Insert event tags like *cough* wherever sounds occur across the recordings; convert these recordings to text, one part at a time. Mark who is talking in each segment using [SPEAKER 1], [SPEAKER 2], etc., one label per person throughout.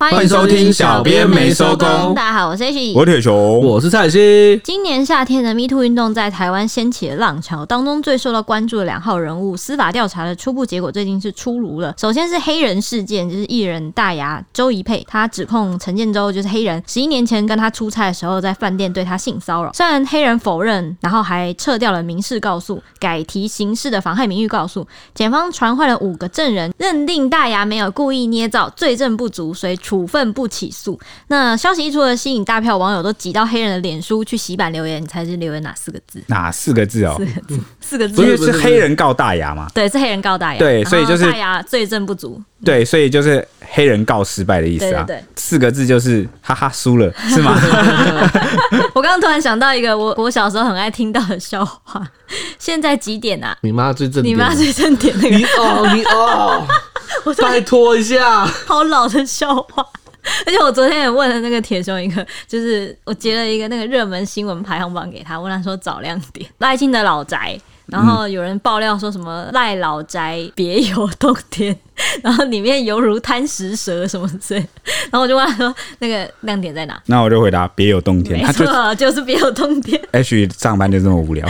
[SPEAKER 1] 欢迎收听小编没收工。
[SPEAKER 2] 大家好，我是 H，
[SPEAKER 1] 我是铁雄，
[SPEAKER 3] 我是蔡西。
[SPEAKER 2] 今年夏天的 MeToo 运动在台湾掀起了浪潮，当中最受到关注的两号人物，司法调查的初步结果最近是出炉了。首先是黑人事件，就是艺人大牙周怡佩，他指控陈建州就是黑人，十一年前跟他出差的时候，在饭店对他性骚扰。虽然黑人否认，然后还撤掉了民事告诉，改提刑事的妨害名誉告诉。检方传唤了五个证人，认定大牙没有故意捏造，罪证不足，所以处分不起。起诉。那消息一出了，吸引大票网友都挤到黑人的脸书去洗版留言。你猜是留言哪四个字？
[SPEAKER 1] 哪四个字哦？
[SPEAKER 2] 四个字，四个字。
[SPEAKER 1] 不是是黑人告大牙吗？
[SPEAKER 2] 对，是黑人告大牙。
[SPEAKER 1] 对，所以就是
[SPEAKER 2] 大牙罪证不足。
[SPEAKER 1] 对，所以就是黑人告失败的意思啊。
[SPEAKER 2] 对，对，对，
[SPEAKER 1] 四个字就是哈哈输了，是吗？*laughs*
[SPEAKER 2] 我刚刚突然想到一个我我小时候很爱听到的笑话。现在几点啊？
[SPEAKER 3] 你妈最正，
[SPEAKER 2] 你妈最正点那个。
[SPEAKER 3] 你哦，你哦，我 *laughs* 拜托一下，
[SPEAKER 2] 好老的笑话。*laughs* 而且我昨天也问了那个铁兄一个，就是我截了一个那个热门新闻排行榜给他，问他说找亮点。赖清的老宅，然后有人爆料说什么赖老宅别有洞天，*laughs* 然后里面犹如贪食蛇什么之类。然后我就问他说那个亮点在哪？
[SPEAKER 1] 那我就回答别有洞天，
[SPEAKER 2] 没错，就，就是别有洞天。
[SPEAKER 1] H 上班就这么无聊，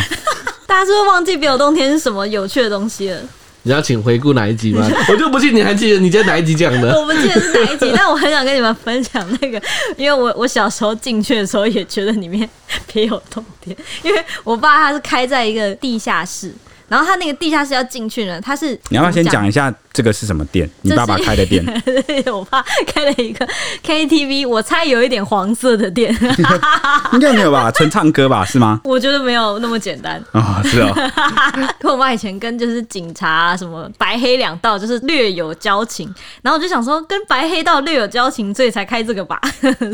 [SPEAKER 2] 大家是不是忘记别有洞天是什么有趣的东西了？
[SPEAKER 3] 你要请回顾哪一集吗？*laughs* 我就不信你还记得你在哪一集讲的。*laughs*
[SPEAKER 2] 我不记得是哪一集，*laughs* 但我很想跟你们分享那个，因为我我小时候进去的时候也觉得里面别有洞天，因为我爸他是开在一个地下室。然后他那个地下室要进去呢，他是
[SPEAKER 1] 你要不要先讲一下这个是什么店？你爸爸开的店？*laughs*
[SPEAKER 2] 我爸开了一个 KTV，我猜有一点黄色的店，*laughs*
[SPEAKER 1] 应该没有吧？纯唱歌吧？是吗？
[SPEAKER 2] 我觉得没有那么简单
[SPEAKER 1] 啊、哦，是哦。*laughs*
[SPEAKER 2] 跟我妈以前跟就是警察、啊、什么白黑两道就是略有交情，然后我就想说跟白黑道略有交情，所以才开这个吧。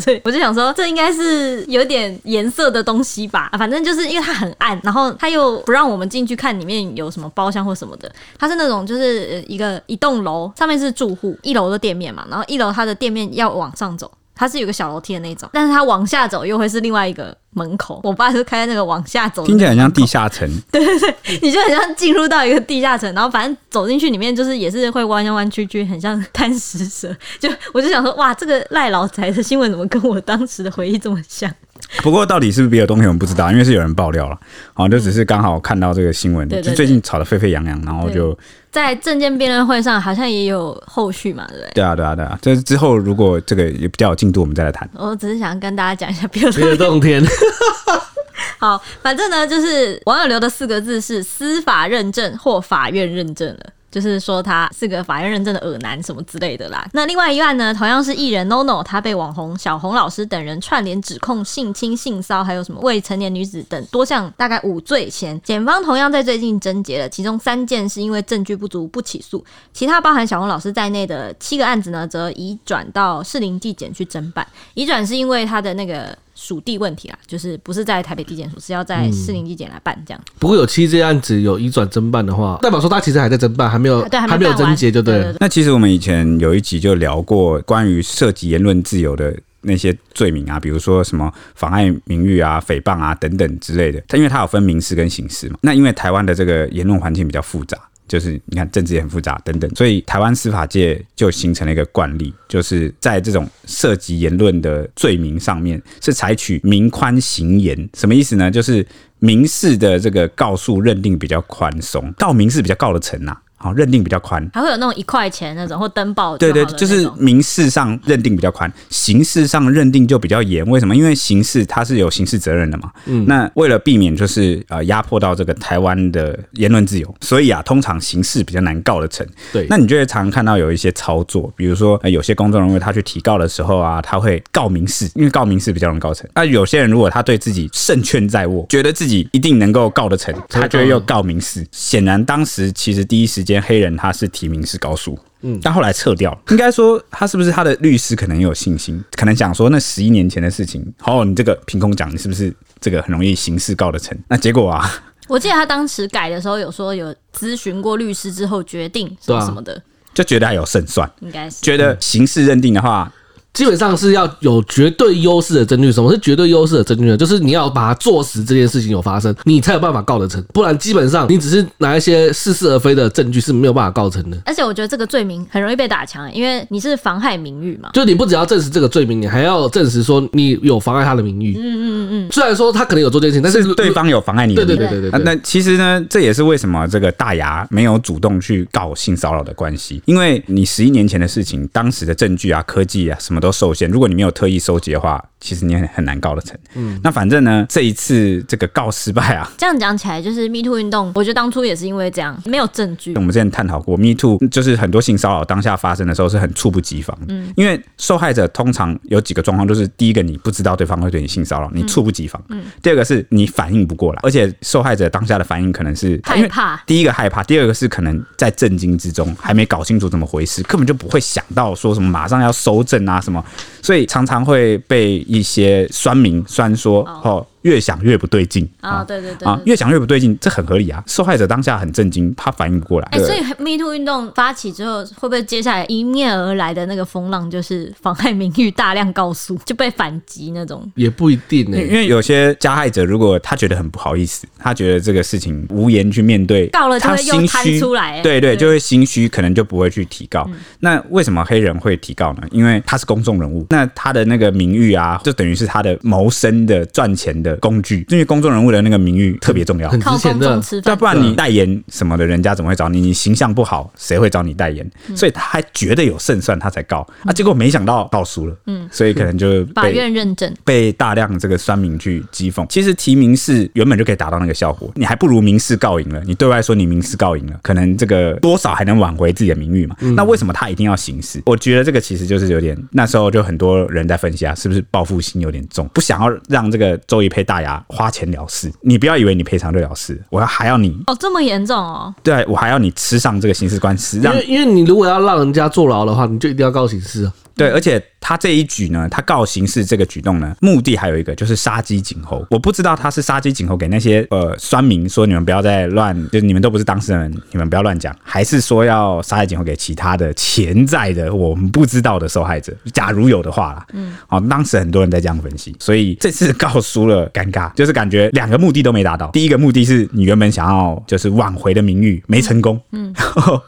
[SPEAKER 2] 所以我就想说这应该是有点颜色的东西吧。反正就是因为它很暗，然后他又不让我们进去看里面。有什么包厢或什么的，它是那种就是一个一栋楼，上面是住户，一楼的店面嘛，然后一楼它的店面要往上走，它是有个小楼梯的那种，但是它往下走又会是另外一个门口。我爸是开在那个往下走，
[SPEAKER 1] 听起来很像地下城。*laughs*
[SPEAKER 2] 对对对，你就很像进入到一个地下城，然后反正走进去里面就是也是会弯弯弯曲曲，很像贪食蛇。就我就想说，哇，这个赖老宅的新闻怎么跟我当时的回忆这么像？*laughs*
[SPEAKER 1] 不过到底是不是别有洞天，我们不知道，因为是有人爆料了，好，就只是刚好看到这个新闻，就最近吵得沸沸扬扬，然后就
[SPEAKER 2] 在证见辩论会上好像也有后续嘛，对不对？
[SPEAKER 1] 对啊，对啊，对啊，这之后如果这个也比较有进度，我们再来谈。
[SPEAKER 2] 我只是想跟大家讲一下别
[SPEAKER 3] 有洞天。*laughs*
[SPEAKER 2] 好，反正呢，就是网友留的四个字是司法认证或法院认证了。就是说他是个法院认证的恶男什么之类的啦。那另外一案呢，同样是艺人 NONO，他被网红小红老师等人串联指控性侵、性骚，还有什么未成年女子等多项，大概五罪嫌。检方同样在最近侦结了，其中三件是因为证据不足不起诉，其他包含小红老师在内的七个案子呢，则移转到士林地检去侦办。移转是因为他的那个。属地问题啦，就是不是在台北地检署，是要在士林地检来办这样。
[SPEAKER 3] 不过有七这案子有移转侦办的话，代表说他其实还在侦办，还没有对还没有侦结，就对了。
[SPEAKER 1] 那其实我们以前有一集就聊过关于涉及言论自由的那些罪名啊，比如说什么妨碍名誉啊、诽谤啊等等之类的。它因为它有分民事跟刑事嘛，那因为台湾的这个言论环境比较复杂。就是你看政治也很复杂等等，所以台湾司法界就形成了一个惯例，就是在这种涉及言论的罪名上面是采取民宽刑严，什么意思呢？就是民事的这个告诉认定比较宽松，告民事比较告得成呐。好，认定比较宽，
[SPEAKER 2] 还会有那种一块钱那种或登报。
[SPEAKER 1] 对对，就是民事上认定比较宽，刑事上认定就比较严。为什么？因为刑事它是有刑事责任的嘛。嗯，那为了避免就是呃压迫到这个台湾的言论自由，所以啊，通常刑事比较难告得成。对，那你就会常常看到有一些操作，比如说有些公众人物他去提告的时候啊，他会告民事，因为告民事比较容易告成。那有些人如果他对自己胜券在握，觉得自己一定能够告得成，他就会又告民事。显然当时其实第一时间。黑人他是提名是高数，嗯，但后来撤掉。应该说他是不是他的律师可能有信心，可能想说那十一年前的事情，哦，你这个凭空讲，你是不是这个很容易刑事告得成？那结果啊，*laughs*
[SPEAKER 2] 我记得他当时改的时候有说有咨询过律师之后决定什么什么的，
[SPEAKER 1] 就觉得还有胜算，
[SPEAKER 2] 应该是
[SPEAKER 1] 觉得刑事认定的话。
[SPEAKER 3] 基本上是要有绝对优势的证据。什么是绝对优势的证据呢？就是你要把它坐实这件事情有发生，你才有办法告得成。不然基本上你只是拿一些似是而非的证据是没有办法告成的。
[SPEAKER 2] 而且我觉得这个罪名很容易被打枪，因为你是妨害名誉嘛。
[SPEAKER 3] 就你不只要证实这个罪名，你还要证实说你有妨碍他的名誉。嗯嗯嗯。虽然说他可能有做这件事情，但是
[SPEAKER 1] 对方有妨碍你的名誉。
[SPEAKER 3] 对对对对对。
[SPEAKER 1] 那其实呢，这也是为什么这个大牙没有主动去告性骚扰的关系，因为你十一年前的事情，当时的证据啊、科技啊，什么都受限。如果你没有特意收集的话，其实你很很难告得成。嗯，那反正呢，这一次这个告失败啊，
[SPEAKER 2] 这样讲起来，就是 Me Too 运动，我觉得当初也是因为这样，没有证据。
[SPEAKER 1] 我们之前探讨过，Me Too 就是很多性骚扰当下发生的时候是很猝不及防。嗯，因为受害者通常有几个状况，就是第一个你不知道对方会对你性骚扰，你猝不及防。嗯，第二个是你反应不过来，而且受害者当下的反应可能是
[SPEAKER 2] 害怕。
[SPEAKER 1] 第一个害怕，第二个是可能在震惊之中，还没搞清楚怎么回事，根本就不会想到说什么马上要收证啊什么，所以常常会被一些酸民酸说哦。越想越不对劲
[SPEAKER 2] 啊！对对对啊，
[SPEAKER 1] 越想越不对劲，这很合理啊。受害者当下很震惊，他反应不过来。
[SPEAKER 2] 哎，所以 Me Too 运动发起之后，会不会接下来迎面而来的那个风浪就是妨害名誉、大量告诉就被反击那种？
[SPEAKER 3] 也不一定呢，
[SPEAKER 1] 因为有些加害者如果他觉得很不好意思，他觉得这个事情无言去面对，
[SPEAKER 2] 告了他心虚出来，
[SPEAKER 1] 对对，就会心虚，可能就不会去提告。那为什么黑人会提告呢？因为他是公众人物，那他的那个名誉啊，就等于是他的谋生的、赚钱的。工具，因为公众人物的那个名誉特别重要，
[SPEAKER 3] 很值钱的。
[SPEAKER 1] 要不然你代言什么的，人家怎么会找你？你形象不好，谁会找你代言？所以他还觉得有胜算，他才告啊。结果没想到告输了，嗯，所以可能就
[SPEAKER 2] 法院认证，
[SPEAKER 1] 被大量这个酸民去讥讽。其实提名是原本就可以达到那个效果，你还不如民事告赢了。你对外说你民事告赢了，可能这个多少还能挽回自己的名誉嘛。那为什么他一定要刑事？我觉得这个其实就是有点，那时候就很多人在分析啊，是不是报复心有点重，不想要让这个周一佩大牙花钱了事，你不要以为你赔偿就了事，我要还要你
[SPEAKER 2] 哦，这么严重哦？
[SPEAKER 1] 对，我还要你吃上这个刑事官司，让
[SPEAKER 3] 因为因为你如果要让人家坐牢的话，你就一定要告刑事啊。
[SPEAKER 1] 对，而且他这一举呢，他告刑事这个举动呢，目的还有一个就是杀鸡儆猴。我不知道他是杀鸡儆猴给那些呃酸民说，你们不要再乱，就是你们都不是当事人，你们不要乱讲，还是说要杀鸡儆猴给其他的潜在的我们不知道的受害者？假如有的话啦，嗯，好，当时很多人在这样分析，所以这次告输了，尴尬，就是感觉两个目的都没达到。第一个目的是你原本想要就是挽回的名誉没成功，嗯，然 *laughs* 后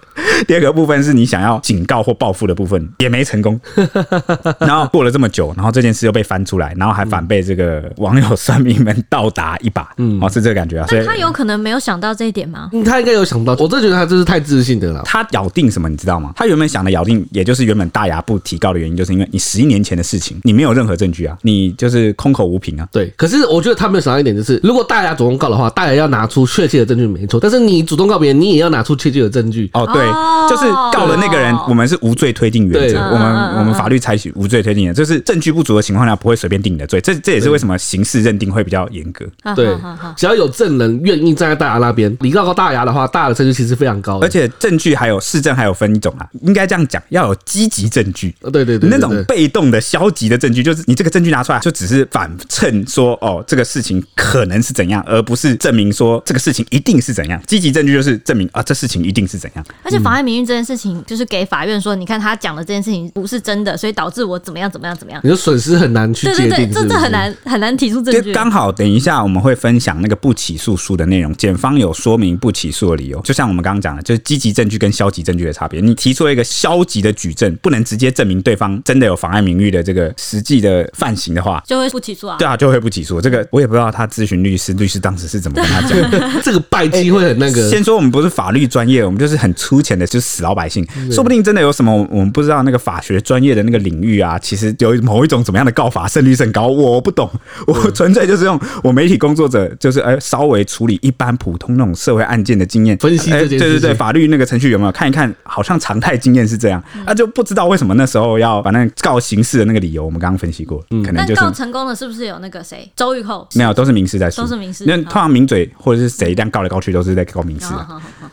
[SPEAKER 1] 第二个部分是你想要警告或报复的部分也没成功。*laughs* 然后过了这么久，然后这件事又被翻出来，然后还反被这个网友酸民们倒打一把，嗯，哦，是这个感觉啊。所以
[SPEAKER 2] 他有可能没有想到这一点吗？
[SPEAKER 3] 嗯，他应该有想到。我真的觉得他这是太自信的了。
[SPEAKER 1] 他咬定什么，你知道吗？他原本想的咬定，也就是原本大牙不提告的原因，就是因为你十一年前的事情，你没有任何证据啊，你就是空口无凭啊。
[SPEAKER 3] 对。可是我觉得他没有想到一点，就是如果大牙主动告的话，大牙要拿出确切的证据，没错。但是你主动告别人，你也要拿出确切的证据。
[SPEAKER 1] 哦，对，就是告了那个人，我们是无罪推定原则，我们我们法律采取无。罪推定的，就是证据不足的情况下，不会随便定你的罪。这这也是为什么刑事认定会比较严格。
[SPEAKER 3] 对，只要有证人愿意站在大牙那边，你告告大牙的话，大牙的证据其实非常高。
[SPEAKER 1] 而且证据还有市政还有分一种啊，应该这样讲，要有积极证据。
[SPEAKER 3] 对对对，
[SPEAKER 1] 那种被动的消极的证据，就是你这个证据拿出来，就只是反衬说哦，这个事情可能是怎样，而不是证明说这个事情一定是怎样。积极证据就是证明啊，这事情一定是怎样。
[SPEAKER 2] 而且妨碍名誉这件事情，就是给法院说，你看他讲的这件事情不是真的，所以导致我。怎么样？怎么样？怎么样？
[SPEAKER 3] 你的损失很难去界定，对对对，
[SPEAKER 2] 这这很难很难提出证据。
[SPEAKER 1] 刚好等一下我们会分享那个不起诉书的内容，检方有说明不起诉的理由。就像我们刚刚讲的，就是积极证据跟消极证据的差别。你提出了一个消极的举证，不能直接证明对方真的有妨碍名誉的这个实际的犯行的话，
[SPEAKER 2] 就会不起诉啊。
[SPEAKER 1] 对啊，就会不起诉。这个我也不知道他咨询律师，律师当时是怎么跟他讲的。*laughs*
[SPEAKER 3] 这个败绩会很那个。
[SPEAKER 1] 先说我们不是法律专业，我们就是很粗浅的，就是死老百姓。说不定真的有什么我们不知道那个法学专业的那个领域啊，其实有。某一种怎么样的告法胜率是很高，我不懂，我纯粹就是用我媒体工作者，就是哎稍微处理一般普通那种社会案件的经验
[SPEAKER 3] 分析这件事情。
[SPEAKER 1] 对对对，法律那个程序有没有看一看？好像常态经验是这样，那就不知道为什么那时候要把那告刑事的那个理由，我们刚刚分析过，可能就是
[SPEAKER 2] 告成功的是不是有那个谁周玉蔻？
[SPEAKER 1] 没有，都是民事在诉，
[SPEAKER 2] 都是民事。
[SPEAKER 1] 那通常名嘴或者是谁这样告来告去都是在告民事。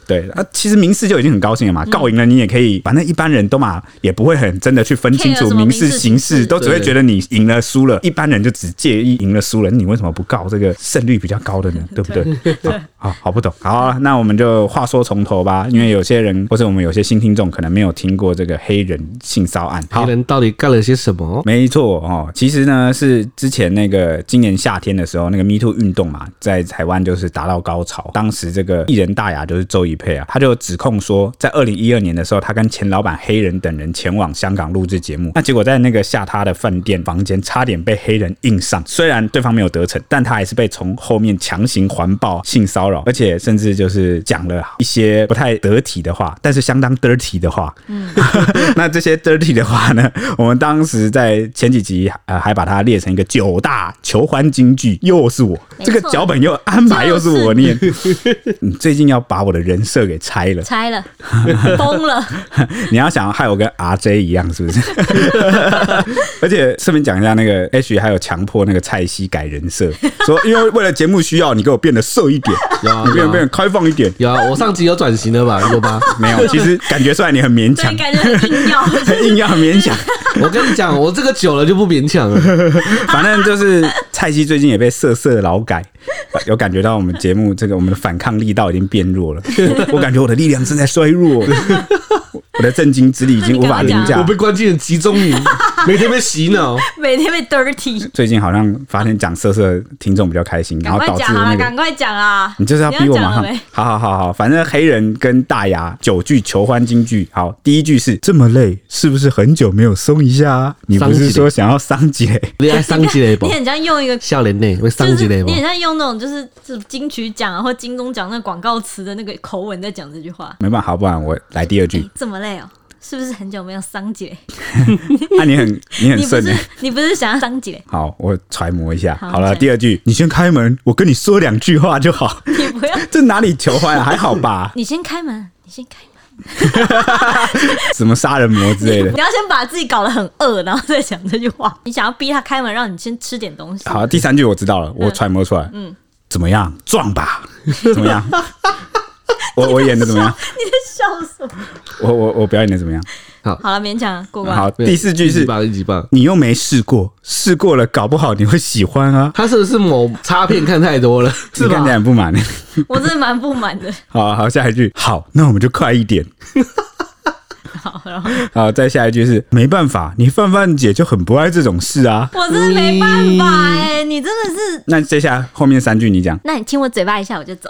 [SPEAKER 1] 对啊，其实民事就已经很高兴了嘛，告赢了你也可以，反正一般人都嘛也不会很真的去分清楚民民事、刑事，都只会觉得你赢了输了。一般人就只介意赢了输了，你为什么不告这个胜率比较高的呢？*laughs* 对不对？好好，好不懂。好啊，那我们就话说从头吧，因为有些人或者我们有些新听众可能没有听过这个黑人性骚案。
[SPEAKER 3] 黑人到底干了些什么？
[SPEAKER 1] 没错哦，其实呢是之前那个今年夏天的时候，那个 Me Too 运动嘛，在台湾就是达到高潮。当时这个艺人大牙就是周一佩啊，他就指控说，在二零一二年的时候，他跟前老板黑人等人前往香港录制节目，那结果在那个下榻的饭店房间，差点被黑人硬上。虽然对方没有得逞，但他还是被从后面强行环抱、性骚扰，而且甚至就是讲了一些不太得体的话，但是相当 dirty 的话。嗯，*laughs* 那这些 dirty 的话呢，我们当时在前几集呃还把它列成一个九大求欢金句，又是我这个脚本又安排又是我念。*laughs* 你最近要把我的人设给拆了，
[SPEAKER 2] 拆了，崩了。*laughs*
[SPEAKER 1] 你要想害我跟 RJ 一样是不是？*laughs* 而且顺便讲一下，那个 H 还有强迫那个蔡西改人设，*laughs* 说因为为了节目需要，你给我变得瘦一点，*laughs*
[SPEAKER 3] 有啊
[SPEAKER 1] 你变变开放一点。
[SPEAKER 3] 有啊，我上集有转型了吧？有吧？
[SPEAKER 1] 没有，其实感觉出来你很勉强
[SPEAKER 2] 对，，感觉很硬要。
[SPEAKER 1] 硬要很勉强。
[SPEAKER 3] 我跟你讲，我这个久了就不勉强了。
[SPEAKER 1] 反正就是蔡西最近也被色色劳改，有感觉到我们节目这个我们的反抗力道已经变弱了。我感觉我的力量正在衰弱，我的震惊之力已经无法凌驾。
[SPEAKER 3] 我被关进了集中营，*laughs* 每天被洗脑。
[SPEAKER 2] 每天被 dirty，
[SPEAKER 1] 最近好像发现讲色色听众比较开心，然
[SPEAKER 2] 赶快
[SPEAKER 1] 后导致
[SPEAKER 2] 啊，
[SPEAKER 1] 那个
[SPEAKER 2] 赶快讲啊！
[SPEAKER 1] 你就是要逼我马上
[SPEAKER 2] 你要讲了没，
[SPEAKER 1] 好好好好，反正黑人跟大牙九句求欢金句。好，第一句是这么累，是不是很久没有松一下啊？你不是说想要桑姐？
[SPEAKER 3] 你爱上几雷不
[SPEAKER 2] 你？很像用一个。
[SPEAKER 3] 笑脸内会上
[SPEAKER 2] 就是
[SPEAKER 3] 几雷不
[SPEAKER 2] 你？很像用那种就是是金曲奖啊或金钟奖那广告词的那个口吻在讲这句话。
[SPEAKER 1] 没办法，好不然我来第二句。
[SPEAKER 2] 这么累哦，是不是很久没有桑姐？*laughs*
[SPEAKER 1] 那、你很你很顺欸
[SPEAKER 2] 你不是想要桑姐？
[SPEAKER 1] 好，我揣摩一下。
[SPEAKER 2] 好
[SPEAKER 1] 好了，第二句，你先开门，我跟你说两句话就好。
[SPEAKER 2] 你不要，*laughs*
[SPEAKER 1] 这哪里求欢啊？还好吧？*laughs*
[SPEAKER 2] 你先开门，你先开门。
[SPEAKER 1] 什么杀人魔之类的
[SPEAKER 2] 你。要先把自己搞得很饿，然后再讲这句话。你想要逼他开门，让你先吃点东西。
[SPEAKER 1] 好，第三句我知道了，我揣摩出来。嗯，怎么样？撞吧？怎么样？我我演的怎么样？*laughs*
[SPEAKER 2] 你在笑什么？
[SPEAKER 1] 我我我表演的怎么样？
[SPEAKER 2] 好好了，勉强过关。
[SPEAKER 1] 好，第四句是
[SPEAKER 3] 一级棒，一级棒。
[SPEAKER 1] 你又没试过，试过了，搞不好你会喜欢啊。
[SPEAKER 3] 他是不是某插片看太多了？是 *laughs* 吧
[SPEAKER 1] 你看起？来很不满。
[SPEAKER 2] 我真的蛮不满的。*laughs*
[SPEAKER 1] 好好，下一句，好，那我们就快一点。
[SPEAKER 2] 好，然后
[SPEAKER 1] 好，再下一句是没办法，你范范姐就很不爱这种事啊。
[SPEAKER 2] 我真的没办法哎、你真的是。
[SPEAKER 1] 那接下来后面三句你讲。
[SPEAKER 2] 那你亲我嘴巴一下，我就走。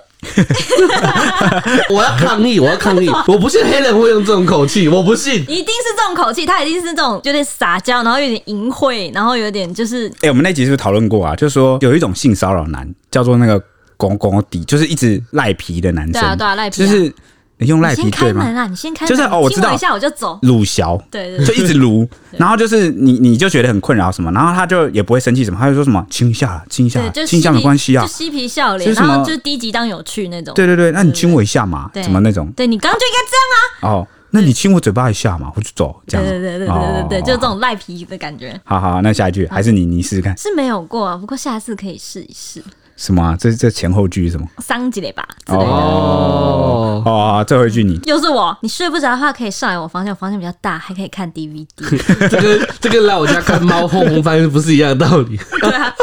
[SPEAKER 3] 我要抗议，我要抗议！*laughs* 我不信黑人会用这种口气，我不信。
[SPEAKER 2] 一定是这种口气，他一定是这种有点撒娇，然后有点淫秽，然后有点就是
[SPEAKER 1] 哎、我们那集是不是讨论过啊？就是说有一种性骚扰男叫做那个公公底，就是一直赖皮的男生。
[SPEAKER 2] 对啊对啊赖皮啊
[SPEAKER 1] 就是你用
[SPEAKER 2] 赖
[SPEAKER 1] 皮对吗？
[SPEAKER 2] 开门啊，你先开门，
[SPEAKER 1] 就是哦我知道
[SPEAKER 2] 一下我就走。
[SPEAKER 1] 鲁小，
[SPEAKER 2] 对对对，
[SPEAKER 1] 就一直撸，*laughs* 然后就是你你就觉得很困扰什么，然后他就也不会生气什么，他就说什么亲一下啦，亲一下
[SPEAKER 2] 就
[SPEAKER 1] 亲一下没关系啊
[SPEAKER 2] 就。嬉皮笑
[SPEAKER 1] 脸，
[SPEAKER 2] 然后就是低级当有趣那种。
[SPEAKER 1] 对对对，那你亲我一下嘛，
[SPEAKER 2] 对
[SPEAKER 1] 怎么那种？
[SPEAKER 2] 对，你刚刚就应该这样啊。
[SPEAKER 1] 哦，那你亲我嘴巴一下嘛，我就走，
[SPEAKER 2] 这样。对对对对对
[SPEAKER 1] 对
[SPEAKER 2] 就这种赖皮的感觉
[SPEAKER 1] 好好，那下一句还是你你试试看
[SPEAKER 2] 是没有过啊，不过下次可以试一试，
[SPEAKER 1] 什么啊？这这前后句是什么？
[SPEAKER 2] 桑吉嘞吧之类的。
[SPEAKER 3] 哦，
[SPEAKER 1] 哦，最后一句你
[SPEAKER 2] 又是我，你睡不着的话可以上来我房间，我房间比较大，还可以看 DVD。
[SPEAKER 3] 这个这个来我家看猫后空翻不是一样的道理？
[SPEAKER 2] 对啊，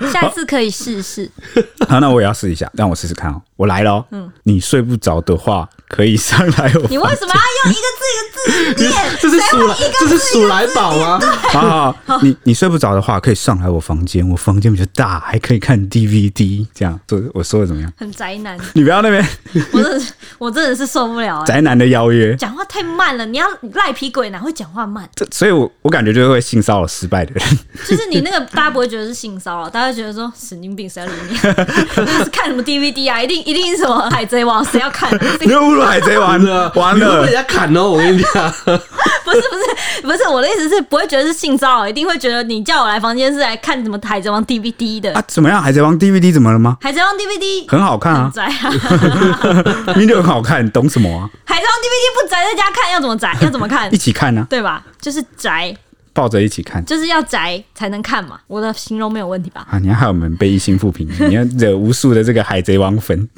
[SPEAKER 2] *laughs* 下次可以试试。*laughs*
[SPEAKER 1] 好，那我也要试一下，让我试试看哦。我来了，嗯，你睡不着的话，可以上来我。
[SPEAKER 2] 你为什么要用一个字一个字念？*laughs*
[SPEAKER 3] 这是鼠来，这是鼠来宝吗？
[SPEAKER 1] 好好好，你你睡不着的话，可以上来我房间，我房间比较大，还可以看 DVD。这样，这我说的怎么样？
[SPEAKER 2] 很宅男，
[SPEAKER 1] 你不要那边
[SPEAKER 2] 我真的是我真的是受不了哎、
[SPEAKER 1] 宅男的邀约，
[SPEAKER 2] 讲话太慢了，你要赖皮鬼哪会讲话慢？
[SPEAKER 1] 这所以我我感觉就是会性骚扰失败的人。
[SPEAKER 2] 就是你那个大家不会觉得是性骚扰，大家会觉得说神经病谁要理你？*laughs* 看什么 DVD 啊？一定一定是什么海贼王？谁要看？*laughs*
[SPEAKER 1] 你又侮辱海贼王了，完了
[SPEAKER 3] 被人！家砍哦！我跟你讲，*laughs*
[SPEAKER 2] 不是不是不是，我的意思是不会觉得是性骚扰，一定会觉得你叫我来房间是来看什么海贼王 DVD 的。
[SPEAKER 1] 啊，怎么样？海贼王 DVD 怎么了吗？
[SPEAKER 2] 海贼王 DVD
[SPEAKER 1] 很好看啊，
[SPEAKER 2] 宅啊！
[SPEAKER 1] 明明就很好看，你懂什么啊？
[SPEAKER 2] 海贼王 DVD 不宅在家看要怎么宅？要怎么看
[SPEAKER 1] 一？起看呢、
[SPEAKER 2] 对吧？就是宅。
[SPEAKER 1] 抱着一起看。
[SPEAKER 2] 就是要宅才能看嘛。我的形容没有问题吧？
[SPEAKER 1] 啊，你要害我们被一星复评，*laughs* 你要惹无数的这个海贼王粉。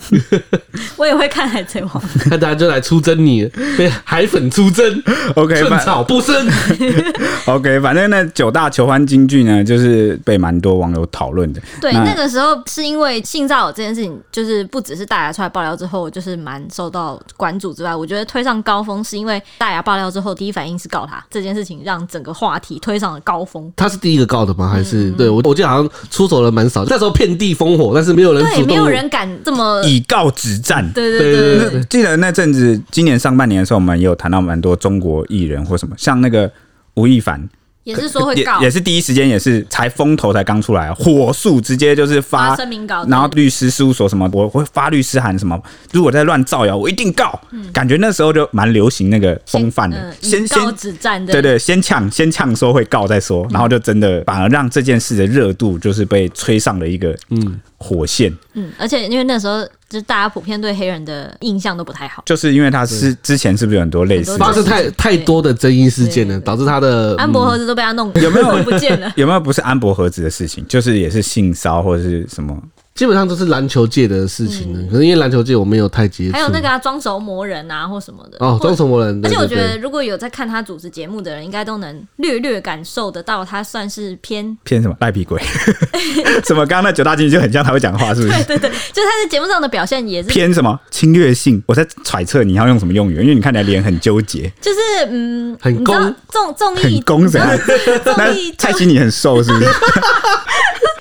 [SPEAKER 1] *laughs*
[SPEAKER 2] 我也会看海贼王，*laughs*
[SPEAKER 3] 那大家就来出征你，被海粉出征。
[SPEAKER 1] OK，
[SPEAKER 3] 寸草不生。
[SPEAKER 1] OK，反正那九大求欢金句呢，就是被蛮多网友讨论的。
[SPEAKER 2] 对，那，那个时候是因为性骚扰这件事情，就是不只是大牙出来爆料之后，就是蛮受到关注之外，我觉得推上高峰是因为大牙爆料之后，第一反应是告他这件事情，让整个话题推上了高峰。
[SPEAKER 3] 他是第一个告的吗？还是、嗯、对我我记得好像出手人蛮少，那时候遍地烽火，但是没有人主动，
[SPEAKER 2] 对，没有人敢这么
[SPEAKER 1] 以告止战。
[SPEAKER 2] 对对对，对，对，对，
[SPEAKER 1] 记得那阵子，今年上半年的时候，我们也有谈到蛮多中国艺人或什么，像那个吴亦凡。
[SPEAKER 2] 也是说会告
[SPEAKER 1] 也，也是第一时间，也是才风头才刚出来，火速直接就是发
[SPEAKER 2] 声明稿，
[SPEAKER 1] 然后律师事务所什么，我会发律师函什么，如果在乱造谣，我一定告。嗯、感觉那时候就蛮流行那个风范的，先先、呃、止战的，对对，先呛先呛说会告再说，然后就真的反而让这件事的热度就是被吹上了一个嗯火线。
[SPEAKER 2] 嗯，而且因为那时候。就是大家普遍对黑人的印象都不太好，
[SPEAKER 1] 就是因为他是之前是不是有很多类似
[SPEAKER 3] 发生太太多的争议事件了，导致他的
[SPEAKER 2] 安博盒子都被他弄
[SPEAKER 1] 有没有
[SPEAKER 2] 不见了？
[SPEAKER 1] 有没有不是安博盒子的事情，就是也是性骚或者是什么？
[SPEAKER 3] 基本上都是篮球界的事情呢，可是因为篮球界我没有太接触。
[SPEAKER 2] 还有那个装、啊、熟魔人啊，或什么的
[SPEAKER 3] 哦，装熟魔人。而且
[SPEAKER 2] 我觉得，如果有在看他主持节目的人，应该都能略略感受得到，他算是偏
[SPEAKER 1] 偏什么赖皮鬼？*laughs* 什么？刚刚那九大金句就很像他会讲话，是不是？
[SPEAKER 2] 对对对，就是他在节目上的表现也是
[SPEAKER 1] 偏什么侵略性？我在揣测你要用什么用语，因为你看起来脸很纠结。
[SPEAKER 2] 就是嗯，
[SPEAKER 3] 很攻
[SPEAKER 2] 综综艺，
[SPEAKER 1] 很攻怎样？综艺蔡希你很瘦是不是？*laughs*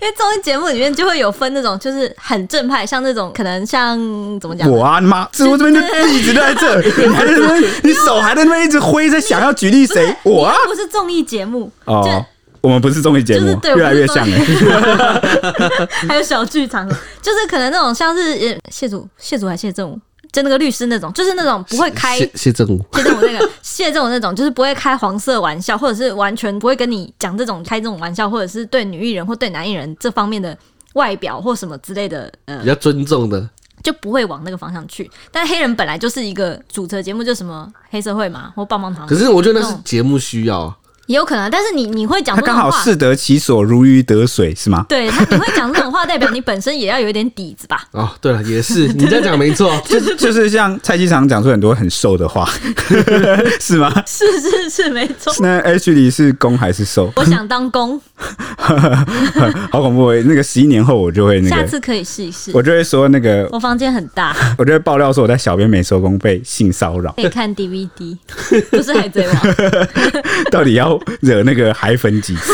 [SPEAKER 2] 因为综艺节目里面就会有分那种，就是很正派，像那种可能像怎么讲？
[SPEAKER 1] 我啊，你妈！*laughs* 直播这边就一直都在这，你还在那边，你手还在那边一直挥，在想要举例谁？我啊，
[SPEAKER 2] 不是综艺节目
[SPEAKER 1] 哦，我们不是综艺节目，越来越像了。*laughs*
[SPEAKER 2] 还有小剧场，就是可能那种像是谢祖、谢祖还谢正武。就那个律师那种，就是那种不会开
[SPEAKER 3] 谢谢震武，
[SPEAKER 2] 谢正武那个谢正武那种，就是不会开黄色玩笑，或者是完全不会跟你讲这种开这种玩笑，或者是对女艺人或对男艺人这方面的外表或什么之类的，呃，
[SPEAKER 3] 比较尊重的，
[SPEAKER 2] 就不会往那个方向去。但黑人本来就是一个主持节目，就什么黑社会嘛，或棒棒糖。
[SPEAKER 3] 可是我觉得那是节目需要。
[SPEAKER 2] 也有可能，但是你你会讲
[SPEAKER 1] 他刚好适得其所，如鱼得水，是吗？
[SPEAKER 2] 对，他你会讲这种话，代表你本身也要有一点底子吧？*laughs*
[SPEAKER 3] 哦，对了，也是，你这样讲没错，*laughs*
[SPEAKER 1] 就是就是像蔡机常讲出很多很瘦的话，*laughs* 是吗？
[SPEAKER 2] 是是是，没错。
[SPEAKER 1] 那 H 里是攻还是受？
[SPEAKER 2] 我想当攻，
[SPEAKER 1] 好恐怖！那个十一年后我就会那个，
[SPEAKER 2] 下次可以试一试。
[SPEAKER 1] 我就会说那个，
[SPEAKER 2] 我房间很大，
[SPEAKER 1] 我就会爆料说我在小编没收工被性骚扰，
[SPEAKER 2] 可以看 DVD，不是海贼王，
[SPEAKER 1] 到底要惹那个？海粉几次？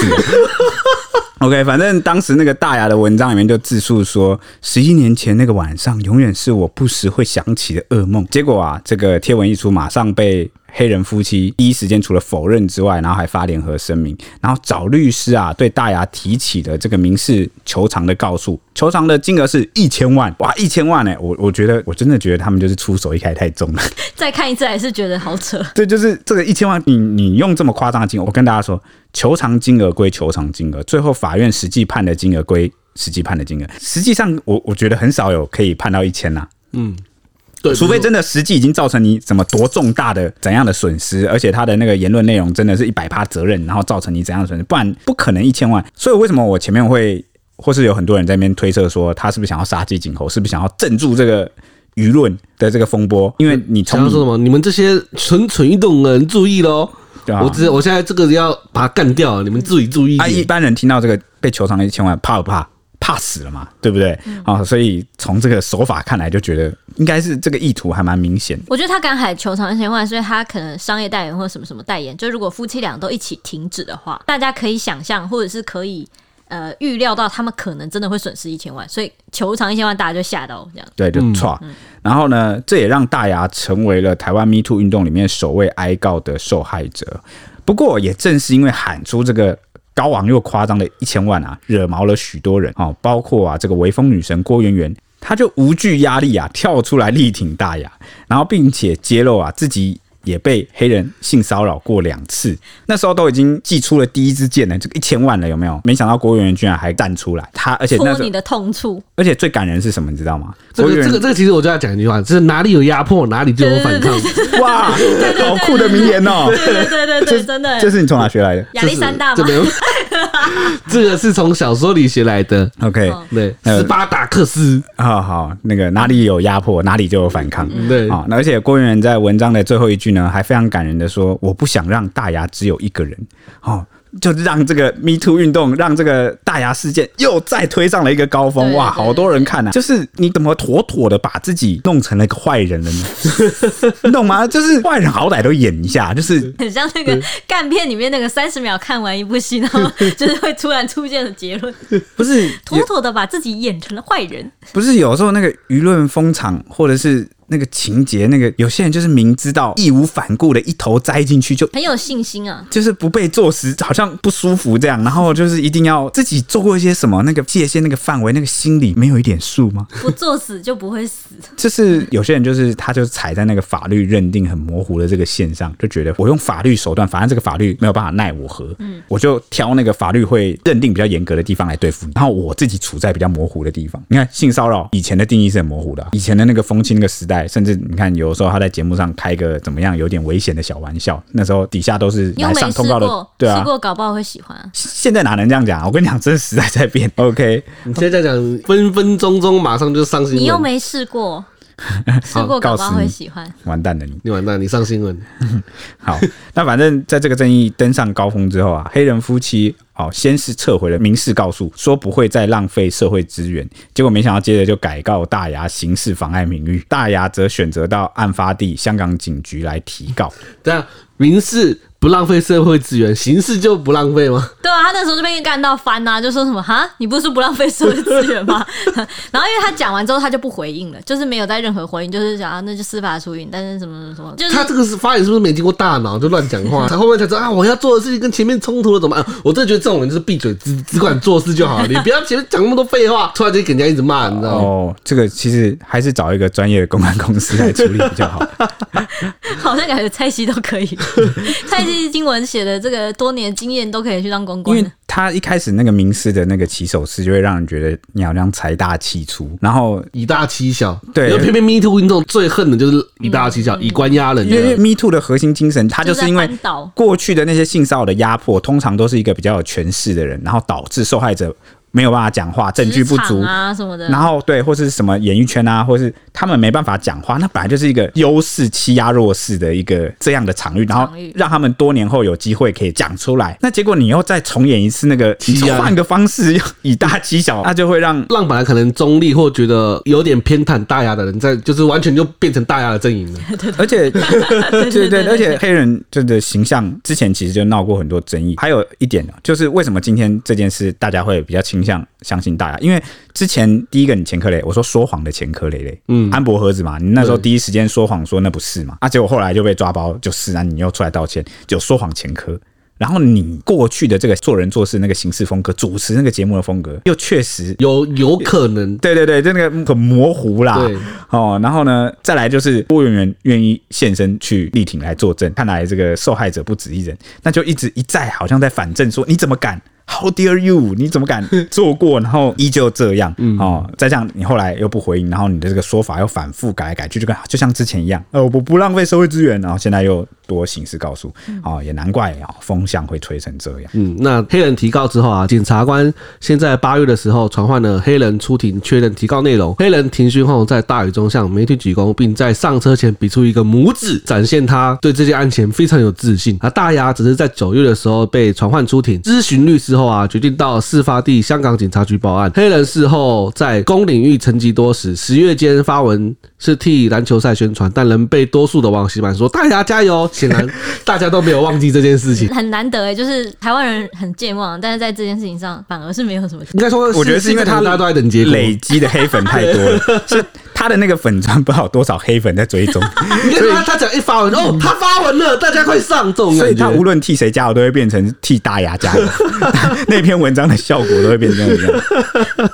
[SPEAKER 1] *laughs* OK，反正当时那个大牙的文章里面就自述说，十一年前那个晚上，永远是我不时会想起的噩梦。结果啊，这个贴文一出，马上被。黑人夫妻第一时间除了否认之外，然后还发联合声明，然后找律师啊，对大牙提起的这个民事求偿的告诉，求偿的金额是一千万，哇，一千万呢、欸！我我觉得我真的觉得他们就是出手一开太重了。*laughs*
[SPEAKER 2] 再看一次还是觉得好扯。*laughs*
[SPEAKER 1] 对，就是这个一千万，你你用这么夸张的金额，我跟大家说，求偿金额归求偿金额，最后法院实际判的金额归实际判的金额。实际上我，我我觉得很少有可以判到一千呐。嗯。除非真的实际已经造成你什么多重大的怎样的损失，而且他的那个言论内容真的是一百趴责任，然后造成你怎样的损失，不然不可能一千万。所以为什么我前面会或是有很多人在那边推测说他是不是想要杀鸡儆猴，是不是想要镇住这个舆论的这个风波？因为你从
[SPEAKER 3] 说什么，你们这些蠢蠢欲动的人注意喽！我只我现在这个要把它干掉，你们自己注意。
[SPEAKER 1] 啊，一般人听到这个被求偿了一千万，怕不怕？怕死了嘛，对不对？啊、嗯，所以从这个手法看来，就觉得应该是这个意图还蛮明显。
[SPEAKER 2] 我觉得他敢喊球场一千万，所以他可能商业代言或什么什么代言，就如果夫妻俩都一起停止的话，大家可以想象，或者是可以呃预料到，他们可能真的会损失一千万，所以球场一千万，大家就吓到这样。
[SPEAKER 1] 对，就错。嗯、然后呢，这也让大牙成为了台湾 Me Too 运动里面首位哀告的受害者。不过，也正是因为喊出这个。高昂又夸张的一千万啊，惹毛了许多人。啊，包括啊这个微风女神郭媛媛，她就无惧压力啊，跳出来力挺大雅，然后并且揭露啊自己也被黑人性骚扰过两次，那时候都已经寄出了第一支箭了，这个一千万了，有没有？没想到郭源居然还站出来，他而且那
[SPEAKER 2] 戳你的痛处，
[SPEAKER 1] 而且最感人是什么？你知道吗？
[SPEAKER 3] 这个这个这个，其实我就要讲一句话，就是哪里有压迫，哪里就有反抗。
[SPEAKER 1] 哇，好酷的名言哦！
[SPEAKER 2] 对对对对对，真的。
[SPEAKER 1] 这是你从哪学来的？
[SPEAKER 2] 亚历山大吗？
[SPEAKER 3] 这个是从小说里学来的。
[SPEAKER 1] OK，
[SPEAKER 3] 对，斯巴达克斯。
[SPEAKER 1] 好好，那个哪里有压迫，哪里就有反抗。
[SPEAKER 3] 对，
[SPEAKER 1] 啊，而且郭元在文章的最后一句呢，还非常感人的说：“我不想让大牙只有一个人。”哦。就让这个 Me Too 运动，让这个大牙事件又再推上了一个高峰，哇，好多人看呐、啊！就是你怎么妥妥的把自己弄成了一个坏人了呢？*laughs* 你懂吗？就是坏人好歹都演一下，就是
[SPEAKER 2] 很像那个干片里面那个三十秒看完一部戏，然后 *laughs* 就是会突然出现的结论，
[SPEAKER 1] 不是
[SPEAKER 2] 妥妥的把自己演成了坏人。
[SPEAKER 1] 不是有时候那个舆论风场，或者是。那个情节，那个有些人就是明知道义无反顾的一头栽进去，就
[SPEAKER 2] 很有信心啊，
[SPEAKER 1] 就是不被作死，好像不舒服这样，然后就是一定要自己做过一些什么，那个界限，那个范围，那个心里没有一点数吗？
[SPEAKER 2] 不作死就不会死。
[SPEAKER 1] 就是有些人就是他就踩在那个法律认定很模糊的这个线上，就觉得我用法律手段，反正这个法律没有办法奈我何，嗯，我就挑那个法律会认定比较严格的地方来对付你，然后我自己处在比较模糊的地方。你看性骚扰以前的定义是很模糊的啊，以前的那个风气那个时代。甚至你看，有时候他在节目上开个怎么样有点危险的小玩笑，那时候底下都是来上通告的，对啊，
[SPEAKER 2] 试过搞不好会喜欢。
[SPEAKER 1] 现在哪能这样讲？我跟你讲，真的时代在变。OK，
[SPEAKER 3] 你现在讲分分钟钟马上就上新闻，
[SPEAKER 2] 你又没试过，*laughs* 试过搞不好会喜欢。
[SPEAKER 1] 完蛋了你，
[SPEAKER 3] 你完蛋，你上新闻。*laughs*
[SPEAKER 1] 好，那反正在这个争议登上高峰之后啊，黑人夫妻。哦，先是撤回了民事告诉，说不会再浪费社会资源，结果没想到接着就改告大牙刑事妨碍名誉，大牙则选择到案发地香港警局来提告。*laughs*
[SPEAKER 3] 对啊，民事。不浪费社会资源，形式就不浪费吗？
[SPEAKER 2] 对啊，他那时候就被干到翻呐，就说什么哈，你不是说不浪费社会资源吗？*laughs* 然后因为他讲完之后，他就不回应了，就是没有在任何回应，就是讲啊，那就司法处理，但是什么什么什么，就是他
[SPEAKER 3] 这个是发言是不是没经过大脑就乱讲话？他后面才知道啊，我要做的事情跟前面冲突了，怎么办？*laughs* 我真的觉得这种人就是闭嘴，只只管做事就好了，你不要前面讲那么多废话，突然间给人家一直骂，你知道吗？
[SPEAKER 1] 哦，这个其实还是找一个专业的公安公司来处理比较好。*laughs*
[SPEAKER 2] 好像感觉蔡西都可以，蔡西经文写的。这个多年经验都可以去当公关，
[SPEAKER 1] 因为他一开始那个名师的那个起手式，就会让人觉得你好像财大气粗，然后
[SPEAKER 3] 以大欺小。
[SPEAKER 1] 对，
[SPEAKER 3] 因为偏偏 Me Too 运动最恨的就是以大欺小，嗯、以官压人。
[SPEAKER 1] 因为 Me Too 的核心精神，它就是因为过去的那些性骚扰的压迫，通常都是一个比较有权势的人，然后导致受害者。没有办法讲话，证据不足
[SPEAKER 2] 啊什么的，
[SPEAKER 1] 然后对，或是什么演艺圈啊，或是他们没办法讲话，那本来就是一个优势欺压弱势的一个这样的场域，然后让他们多年后有机会可以讲出来。那结果你又再重演一次那个，换个方式以大欺小，那就会让
[SPEAKER 3] 让本来可能中立或觉得有点偏袒大牙的人，在就是完全就变成大牙的阵营了。*laughs*
[SPEAKER 1] 而且对对，而且黑人这个形象之前其实就闹过很多争议。还有一点就是为什么今天这件事大家会比较清。像相信大家，因为之前第一个你前科雷，我说说谎的前科雷雷，嗯，安博盒子嘛，你那时候第一时间说谎说那不是嘛，啊，结果后来就被抓包，就是啊，你又出来道歉，就说谎前科。然后你过去的这个做人做事那个行事风格，主持那个节目的风格，又确实
[SPEAKER 3] 有有可能，
[SPEAKER 1] 对对对，就那个很模糊啦，
[SPEAKER 3] 对，
[SPEAKER 1] 哦，然后呢，再来就是郭源源愿意现身去力挺来作证，看来这个受害者不止一人，那就一直一再好像在反证说你怎么敢？How dare you？你怎么敢 *laughs* 做过？然后依旧这样，嗯、哦，再这样，你后来又不回应，然后你的这个说法又反复改来改去，就跟就像之前一样，呃，我不浪费社会资源，然后现在又多刑事告诉，哦，也难怪啊，风向会吹成这样。
[SPEAKER 3] 嗯，那黑人提告之后啊，检察官现在八月的时候传唤了黑人出庭确认提告内容。黑人庭讯后，在大雨中向媒体鞠躬，并在上车前比出一个拇指，展现他对这件案情非常有自信。而大牙只是在九月的时候被传唤出庭，咨询律师。后啊，决定到事发地香港警察局报案。黑人事后在公领域沉寂多时，十月间发文是替篮球赛宣传，但仍被多数的网友们说“大牙加油”。显然 *laughs* 大家都没有忘记这件事情，
[SPEAKER 2] 很难得哎，就是台湾人很健忘，但是在这件事情上反而是没有什么。*laughs*
[SPEAKER 3] 应该说，
[SPEAKER 1] 我觉得是因为他
[SPEAKER 3] 大家都在等结果，
[SPEAKER 1] 累积的黑粉太多了。*laughs* 是。他的那个粉砖不知道有多少黑粉在追踪，
[SPEAKER 3] 所以他只要一发文，哦，他发文了，大家快上这种。
[SPEAKER 1] 所以他无论替谁加油，都会变成替大牙加油。那篇文章的效果都会变成这样。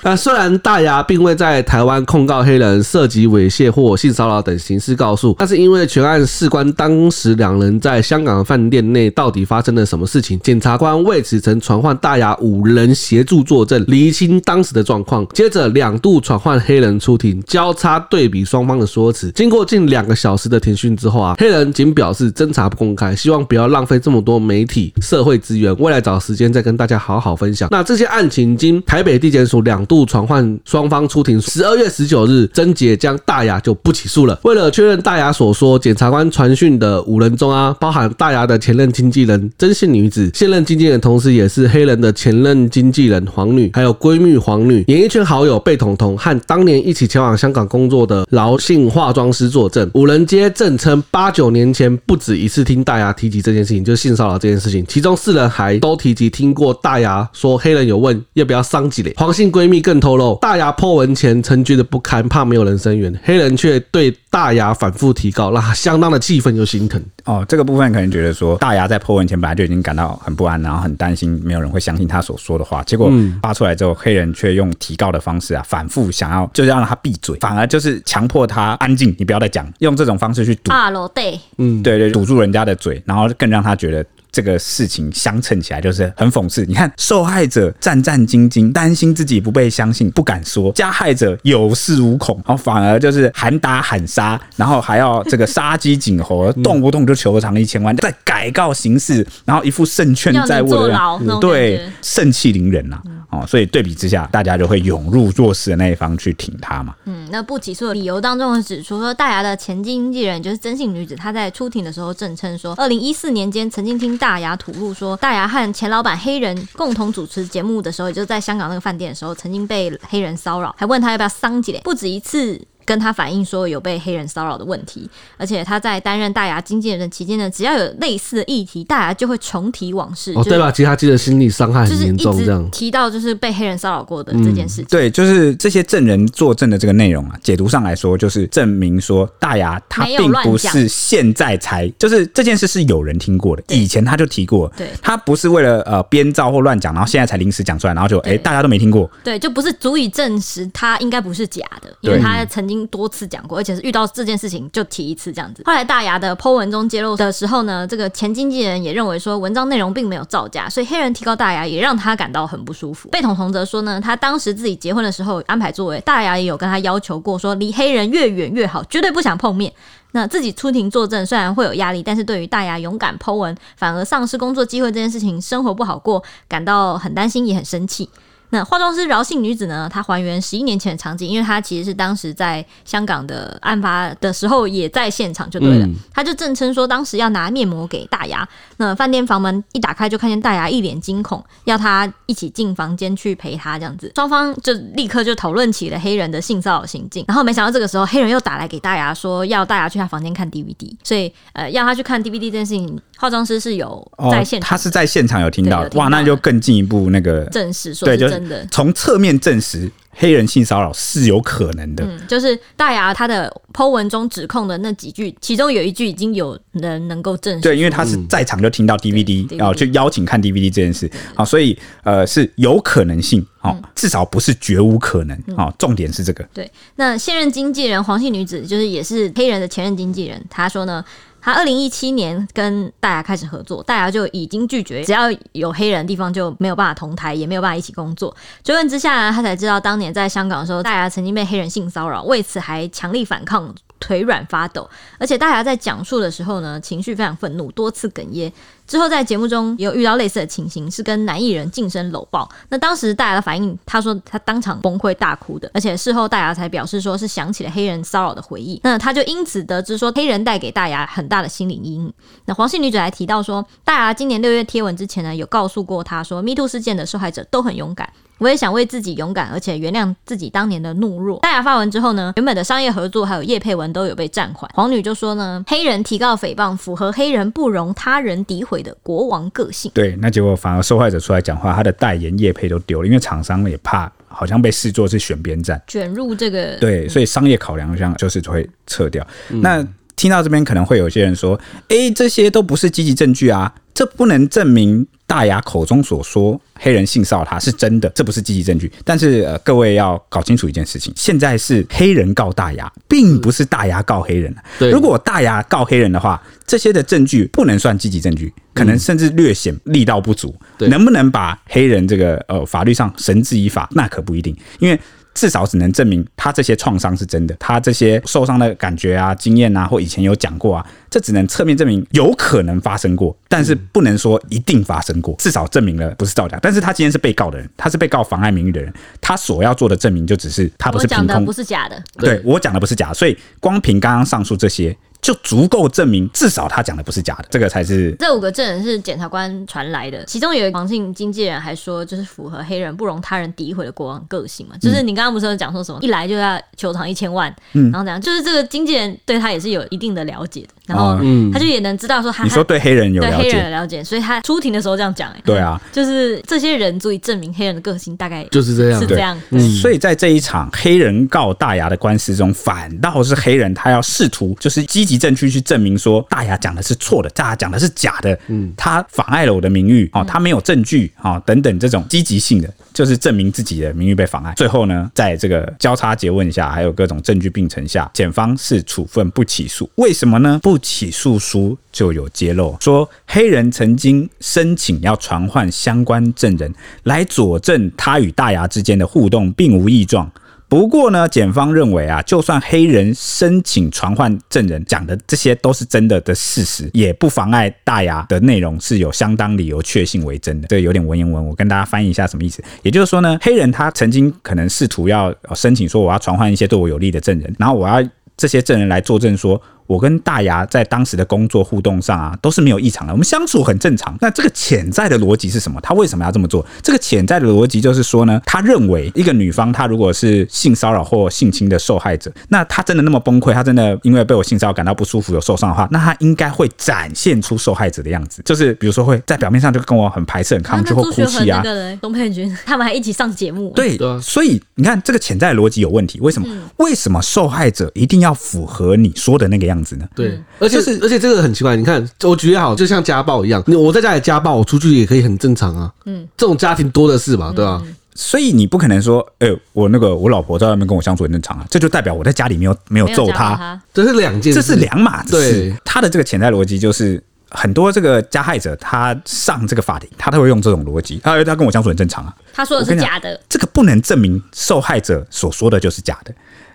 [SPEAKER 3] 那虽然大牙并未在台湾控告黑人涉及猥亵或性骚扰等刑事告诉，但是因为全案事关当时两人在香港饭店内到底发生了什么事情，检察官为此曾传唤大牙五人协助作证，厘清当时的状况。接着两度传唤黑人出庭，交叉对比双方的说辞。经过近两个小时的庭讯之后啊，黑人仅表示侦查不公开，希望不要浪费这么多媒体社会资源，未来找时间再跟大家好好分享。那这些案情经台北地检署两度传唤双方出庭，十二月十九日侦结将大雅就不起诉了。为了确认大牙所说，检察官传讯的五人中啊，包含大牙的前任经纪人真姓女子，现任经纪人同时也是黑人的前任经纪人黄女，还有闺蜜黄女，演艺圈好友贝彤彤和当年一起前往香港工作的劳姓化妆师作证。五人皆证称八九年前不止一次听大牙提及这件事情，就是性骚扰这件事情。其中四人还都提及听过大牙说黑人有问要不要桑几嘞。黄姓闺蜜更透露，大牙破文前曾觉得不堪，怕没有人声援，黑人却对大牙反复提告，让他相当的气愤又心疼。
[SPEAKER 1] 哦，这个部分可能觉得说大牙在 po 文前本来就已经感到很不安，然后很担心没有人会相信他所说的话，结果发出来之后，黑人却用提告的方式啊，反复想要就是要让他闭嘴，反而就是强迫他安静，你不要再讲，用这种方式去堵。
[SPEAKER 2] 啊，罗对，
[SPEAKER 1] 嗯，对对，堵住人家的嘴，然后更让他觉得。这个事情相称起来就是很讽刺。你看，受害者战战兢兢，担心自己不被相信，不敢说；加害者有恃无恐，然后反而就是喊打喊杀，然后还要这个杀鸡儆猴，动不动就求偿一千万，再改告刑事，然后一副胜券在握的样子，对，盛气凌人呐、啊。哦，所以对比之下，大家就会涌入弱势的那一方去挺他嘛。
[SPEAKER 2] 嗯，那不起诉的理由当中指出说，大牙的前经纪人就是曾姓女子，她在出庭的时候证称说，二零一四年间曾经听大牙吐露说，大牙和前老板黑人共同主持节目的时候，也就在香港那个饭店的时候，曾经被黑人骚扰，还问他要不要桑姐，不止一次。跟他反映说有被黑人骚扰的问题，而且他在担任大牙经纪人的期间呢，只要有类似的议题，大牙就会重提往事。
[SPEAKER 3] 哦，对吧？其实他记得心理伤害很严重，这样
[SPEAKER 2] 提到就是被黑人骚扰过的这件事情。
[SPEAKER 1] 对，就是这些证人作证的这个内容啊，解读上来说，就是证明说大牙他并不是现在才，就是这件事是有人听过的，以前他就提过。
[SPEAKER 2] 对，
[SPEAKER 1] 他不是为了呃编造或乱讲，然后现在才临时讲出来，然后就哎大家都没听过。
[SPEAKER 2] 对，就不是足以证实他应该不是假的，因为他曾经多次讲过，而且是遇到这件事情就提一次这样子。后来大牙的 po 文中揭露的时候呢，这个前经纪人也认为说文章内容并没有造假，所以黑人提高大牙也让他感到很不舒服。贝彤彤则说呢，他当时自己结婚的时候安排座位，大牙也有跟他要求过，说离黑人越远越好，绝对不想碰面。那自己出庭作证虽然会有压力，但是对于大牙勇敢 po 文反而丧失工作机会这件事情，生活不好过，感到很担心也很生气。那化妆师饶姓女子呢？她还原十一年前的场景，因为她其实是当时在香港的案发的时候也在现场，就对了。她、嗯、就证称说，当时要拿面膜给大牙，那饭店房门一打开，就看见大牙一脸惊恐，要他一起进房间去陪她这样子。双方就立刻就讨论起了黑人的性骚扰行径。然后没想到这个时候，黑人又打来给大牙说，要大牙去他房间看 DVD，所以呃，要他去看 DVD 这件事情，化妆师是有在现场、哦，他
[SPEAKER 1] 是在现场有听到，哇，那就更进一步那个
[SPEAKER 2] 证实说是真的。
[SPEAKER 1] 从侧面证实黑人性骚扰是有可能的。
[SPEAKER 2] 嗯，就是大牙他的 po 文中指控的那几句，其中有一句已经有人能够证实。
[SPEAKER 1] 对，因为他是在场就听到 DVD，然后去邀请看 DVD 这件事，啊，所以呃是有可能性，好，至少不是绝无可能，啊，重点是这个。
[SPEAKER 2] 对，那现任经纪人黄姓女子，就是也是黑人的前任经纪人，她说呢。他二零一七年跟大牙开始合作，大牙就已经拒绝，只要有黑人的地方就没有办法同台，也没有办法一起工作。追问之下，他才知道当年在香港的时候，大牙曾经被黑人性骚扰，为此还强力反抗。腿软发抖，而且大牙在讲述的时候呢，情绪非常愤怒，多次哽咽。之后在节目中也有遇到类似的情形，是跟男艺人近身搂抱。那当时大牙的反应，他说他当场崩溃大哭的，而且事后大牙才表示说是想起了黑人骚扰的回忆。那他就因此得知说黑人带给大牙很大的心理阴影。那黄姓女子还提到说，大牙今年六月贴文之前呢，有告诉过他说，MeToo 事件的受害者都很勇敢。我也想为自己勇敢，而且原谅自己当年的懦弱。大牙发文之后呢，原本的商业合作还有叶佩文都有被暂缓。黄女就说呢，黑人提告诽谤符合黑人不容他人诋毁的国王个性。
[SPEAKER 1] 对，那结果反而受害者出来讲话，他的代言业配都丢了，因为厂商也怕。好像被视作是选边站，
[SPEAKER 2] 卷入这个
[SPEAKER 1] 对，所以商业考量上就是会撤掉。嗯、那听到这边可能会有些人说：“哎、欸，这些都不是积极证据啊，这不能证明。”大牙口中所说黑人性骚扰他是真的，这不是积极证据。但是呃，各位要搞清楚一件事情：现在是黑人告大牙，并不是大牙告黑人。如果大牙告黑人的话，这些的证据不能算积极证据，可能甚至略显力道不足。能不能把黑人这个呃法律上绳之以法，那可不一定，因为。至少只能证明他这些创伤是真的，他这些受伤的感觉啊、经验啊，或以前有讲过啊，这只能侧面证明有可能发生过，但是不能说一定发生过。至少证明了不是造假。但是他今天是被告的人，他是被告妨碍名誉的人，他所要做的证明就只是他不是凭空，
[SPEAKER 2] 不是假的。
[SPEAKER 1] 对，我讲的不是假的，所以光凭刚刚上述这些。就足够证明，至少他讲的不是假的，这个才是。
[SPEAKER 2] 这五个证人是检察官传来的，其中有一个黄姓经纪人还说，就是符合黑人不容他人诋毁的国王个性嘛。就是你刚刚不是有讲说什么，一来就要求偿一千万，嗯，然后怎样？就是这个经纪人对他也是有一定的了解的，然后他就也能知道说他，
[SPEAKER 1] 你说对黑人有了解，
[SPEAKER 2] 对黑人的了解，所以他出庭的时候这样讲，哎，
[SPEAKER 1] 对啊，
[SPEAKER 2] 就是这些人足以证明黑人的个性大概
[SPEAKER 3] 就是这样，
[SPEAKER 2] 是这样。
[SPEAKER 1] 嗯，所以在这一场黑人告大牙的官司中，反倒是黑人他要试图就是积极证据去证明。说大牙讲的是错的，大牙讲的是假的，嗯，他妨碍了我的名誉，哦，他没有证据，哦，等等这种积极性的，就是证明自己的名誉被妨碍。最后呢，在这个交叉诘问下，还有各种证据并存下，检方是处分不起诉。为什么呢？不起诉书就有揭露，说黑人曾经申请要传唤相关证人来佐证他与大牙之间的互动并无异状。不过呢，检方认为啊，就算黑人申请传唤证人讲的这些都是真的的事实，也不妨碍大牙的内容是有相当理由确信为真的。这有点文言文，我跟大家翻译一下什么意思。也就是说呢，黑人他曾经可能试图要申请说我要传唤一些对我有利的证人，然后我要这些证人来作证说。我跟大牙在当时的工作互动上啊，都是没有异常的，我们相处很正常。那这个潜在的逻辑是什么？他为什么要这么做？这个潜在的逻辑就是说呢，他认为一个女方她如果是性骚扰或性侵的受害者，那她真的那么崩溃，她真的因为被我性骚扰感到不舒服有受伤的话，那她应该会展现出受害者的样子，就是比如说会在表面上就跟我很排斥、很抗拒或哭泣啊。
[SPEAKER 2] 东佩君他们还一起上节目，
[SPEAKER 1] 对，所以你看这个潜在的逻辑有问题。为什么？为什么受害者一定要符合你说的那个样子？
[SPEAKER 3] 对，而且是而且这个很奇怪，你看，我觉得好，就像家暴一样，我在家里家暴，我出去也可以很正常啊。嗯，这种家庭多的是嘛，对吧？
[SPEAKER 1] 所以你不可能说，哎，我那个我老婆在外面跟我相处很正常啊，这就代表我在家里没有没有揍她，
[SPEAKER 3] 这是两件，
[SPEAKER 1] 这是两码子事。他的这个潜在逻辑就是，很多这个加害者他上这个法庭，他都会用这种逻辑，他他跟我相处很正常啊。
[SPEAKER 2] 他说的是假的，
[SPEAKER 1] 这个不能证明受害者所说的就是假的。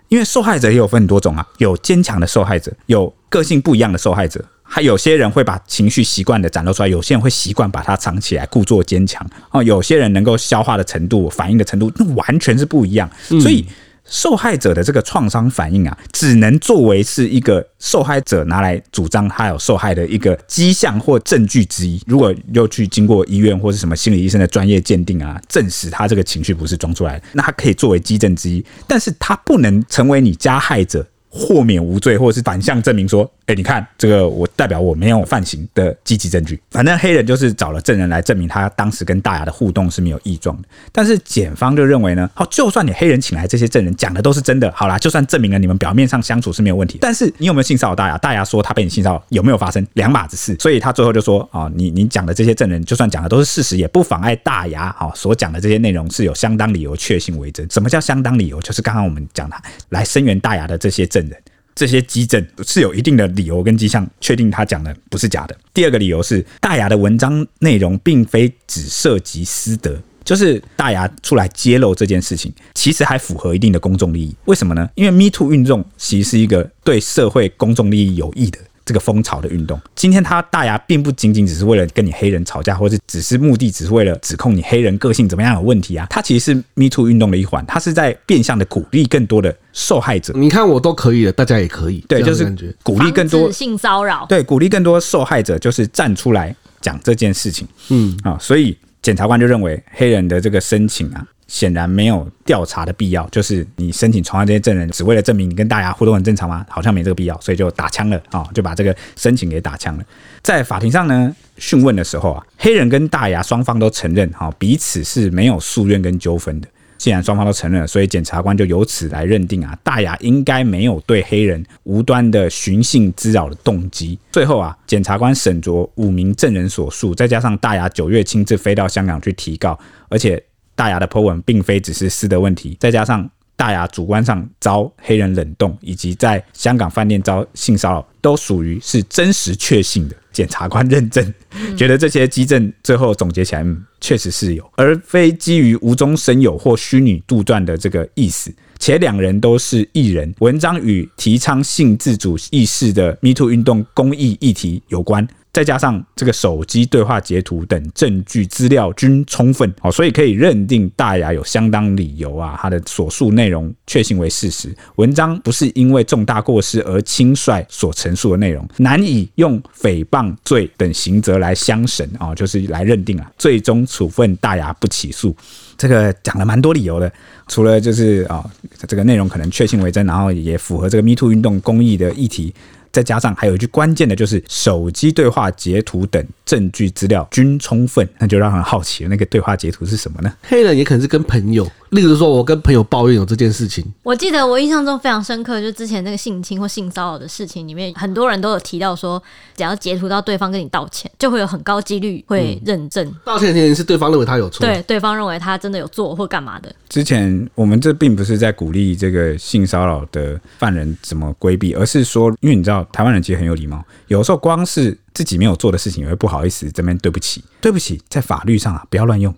[SPEAKER 1] 因为受害者也有分很多种啊，有坚强的受害者，有个性不一样的受害者，还有些人会把情绪习惯的展露出来，有些人会习惯把它藏起来，故作坚强哦。有些人能够消化的程度、反应的程度，那完全是不一样，所以。受害者的这个创伤反应啊，只能作为是一个受害者拿来主张他有受害的一个迹象或证据之一。如果又去经过医院或是什么心理医生的专业鉴定啊，证实他这个情绪不是装出来的，那他可以作为基证之一，但是他不能成为你加害者。豁免无罪，或者是反向证明说，哎、你看这个，我代表我没有犯行的积极证据。反正黑人就是找了证人来证明他当时跟大牙的互动是没有异状的。但是检方就认为呢，好，就算你黑人请来这些证人讲的都是真的，好啦，就算证明了你们表面上相处是没有问题，但是你有没有性骚扰大牙？大牙说他被你性骚扰，有没有发生？两码子事。所以他最后就说，啊，你你讲的这些证人，就算讲的都是事实，也不妨碍大牙好所讲的这些内容是有相当理由确信为真。什么叫相当理由？就是刚刚我们讲的来声援大牙的这些证人。这些迹证是有一定的理由跟迹象，确定他讲的不是假的。第二个理由是，大牙的文章内容并非只涉及私德，就是大牙出来揭露这件事情，其实还符合一定的公众利益。为什么呢？因为 Me Too 运动其实是一个对社会公众利益有益的。这个风潮的运动，今天他大牙并不仅仅只是为了跟你黑人吵架，或者只是目的只是为了指控你黑人个性怎么样有问题啊？他其实是 Me Too 运动的一环，他是在变相的鼓励更多的受害者。
[SPEAKER 3] 你看我都可以了，大家也可以，
[SPEAKER 1] 对，就是鼓励更多
[SPEAKER 2] 性骚扰，
[SPEAKER 1] 对，鼓励更多受害者就是站出来讲这件事情。嗯啊，所以检察官就认为黑人的这个申请啊。显然没有调查的必要，就是你申请传唤这些证人，只为了证明你跟大牙互动很正常吗？好像没这个必要，所以就打枪了啊，就把这个申请给打枪了。在法庭上呢，讯问的时候啊，黑人跟大牙双方都承认哈，彼此是没有宿怨跟纠纷的既然双方都承认了，所以检察官就由此来认定啊，大牙应该没有对黑人无端的寻衅滋扰的动机。最后啊，检察官审酌五名证人所述，再加上大牙九月亲自飞到香港去提告，而且大牙的 po 文并非只是私德问题，再加上大牙主观上遭黑人冷冻，以及在香港饭店遭性骚扰，都属于是真实确信的。检察官认证，觉得这些基证最后总结起来，嗯，确实是有，而非基于无中生有或虚拟杜撰的这个意思。且两人都是艺人，文章与提倡性自主意识的 MeToo 运动公益议题有关。再加上这个手机对话截图等证据资料均充分，哦，所以可以认定大牙有相当理由啊，他的所述内容确信为事实。文章不是因为重大过失而轻率所陈述的内容，难以用诽谤罪等刑责来相审啊，就是来认定啊，最终处分大牙不起诉。这个讲了蛮多理由的，除了就是啊，这个内容可能确信为真，然后也符合这个 MeToo 运动公益的议题。再加上还有一句关键的，就是手机对话截图等证据资料均充分，那就让人好奇了，那个对话截图是什么呢？
[SPEAKER 3] 黑人也可能是跟朋友。例如说，我跟朋友抱怨有这件事情，
[SPEAKER 2] 我记得我印象中非常深刻，就之前那个性侵或性骚扰的事情里面，很多人都有提到说，只要截图到对方跟你道歉，就会有很高几率会认证。
[SPEAKER 3] 道歉的原因是对方认为他有错，
[SPEAKER 2] 对，对方认为他真的有做或干嘛的。
[SPEAKER 1] 之前我们这并不是在鼓励这个性骚扰的犯人怎么规避，而是说，因为你知道台湾人其实很有礼貌，有时候光是。自己没有做的事情也会不好意思这边对不起，对不起，在法律上啊不要乱用，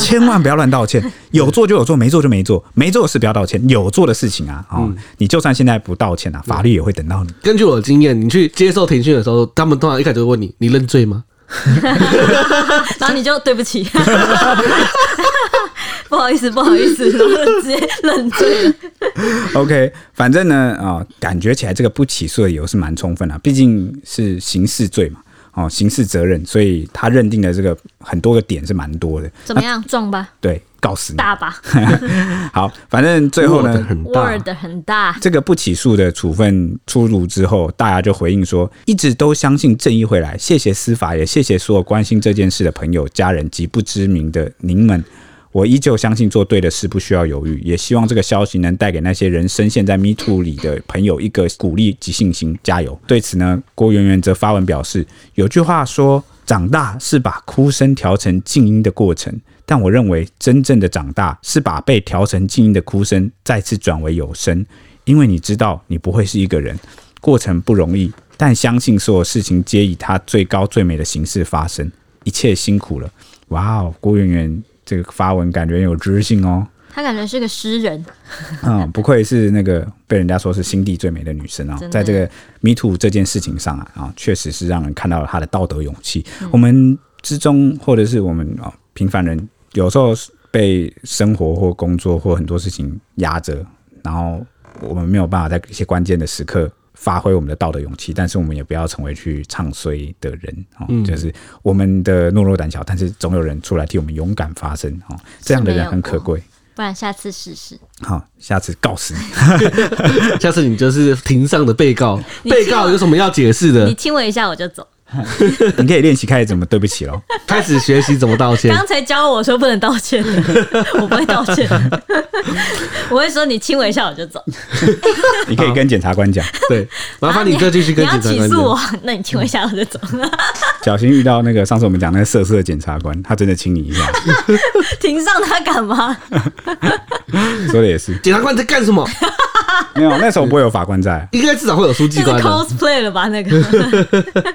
[SPEAKER 1] 千万不要乱道歉。有做就有做，没做就没做，没做的事不要道歉。有做的事情啊，哦，你就算现在不道歉啊，法律也会等到你。
[SPEAKER 3] 根据我的经验，你去接受庭讯的时候，他们通常一开始会问你：你认罪吗？*laughs*
[SPEAKER 2] 然后你就对不起。*laughs* 不好意思，不好意思，然后直接认罪。*laughs*
[SPEAKER 1] OK，反正呢，啊、哦，感觉起来这个不起诉的理由是蛮充分的，毕竟是刑事罪嘛，哦，刑事责任，所以他认定的这个很多个点是蛮多的。
[SPEAKER 2] 怎么样，撞吧？
[SPEAKER 1] 对，告死你，
[SPEAKER 2] 大吧？*laughs*
[SPEAKER 1] 好，反正最后呢
[SPEAKER 2] ，word 很大。
[SPEAKER 1] 这个不起诉的处分出炉之后，大家就回应说，一直都相信正义会来，谢谢司法，也谢谢所有关心这件事的朋友、家人及不知名的您们。我依旧相信做对的事不需要犹豫，也希望这个消息能带给那些人深陷在 Me Too 里的朋友一个鼓励及信心，加油！对此呢，郭圆圆则发文表示，有句话说，长大是把哭声调成静音的过程，但我认为真正的长大是把被调成静音的哭声再次转为有声，因为你知道你不会是一个人，过程不容易，但相信所有事情皆以它最高最美的形式发生，一切辛苦了，哇哦，郭圆圆。这个发文感觉有知性哦，
[SPEAKER 2] 她感觉是个诗人，
[SPEAKER 1] 嗯，不愧是那个被人家说是心地最美的女生啊，在这个 Me Too 这件事情上啊，啊，确实是让人看到了她的道德勇气。嗯、我们之中，或者是我们啊平凡人，有时候被生活或工作或很多事情压着，然后我们没有办法在一些关键的时刻。发挥我们的道德勇气，但是我们也不要成为去唱衰的人哦。嗯、就是我们的懦弱胆小，但是总有人出来替我们勇敢发声哦。这样的人很可贵。
[SPEAKER 2] 不然下次试试。
[SPEAKER 1] 好，下次告死你。*laughs*
[SPEAKER 3] 下次你就是庭上的被告，*laughs* 被告有什么要解释的？
[SPEAKER 2] 你亲我一下，我就走。*laughs*
[SPEAKER 1] 你可以练习开始怎么对不起喽，
[SPEAKER 3] 开始学习怎么道歉。
[SPEAKER 2] 刚才教我说不能道歉的，*laughs* 我不会道歉。*laughs* 我会说你亲我一下我就走。
[SPEAKER 1] 你可以跟检察官讲，对，
[SPEAKER 3] 麻烦你再继续跟检察官讲。
[SPEAKER 2] 你要起诉我，那你亲我一下我就走。
[SPEAKER 1] 小心遇到那个上次我们讲那个色色的检察官，他真的亲你一下。
[SPEAKER 2] 庭上他敢吗？
[SPEAKER 1] 说的也是。
[SPEAKER 3] 检察官在干什么？
[SPEAKER 1] 没有，那时候不会有法官在，
[SPEAKER 3] 应该至少会有书记官。
[SPEAKER 2] cosplay 了吧？那个。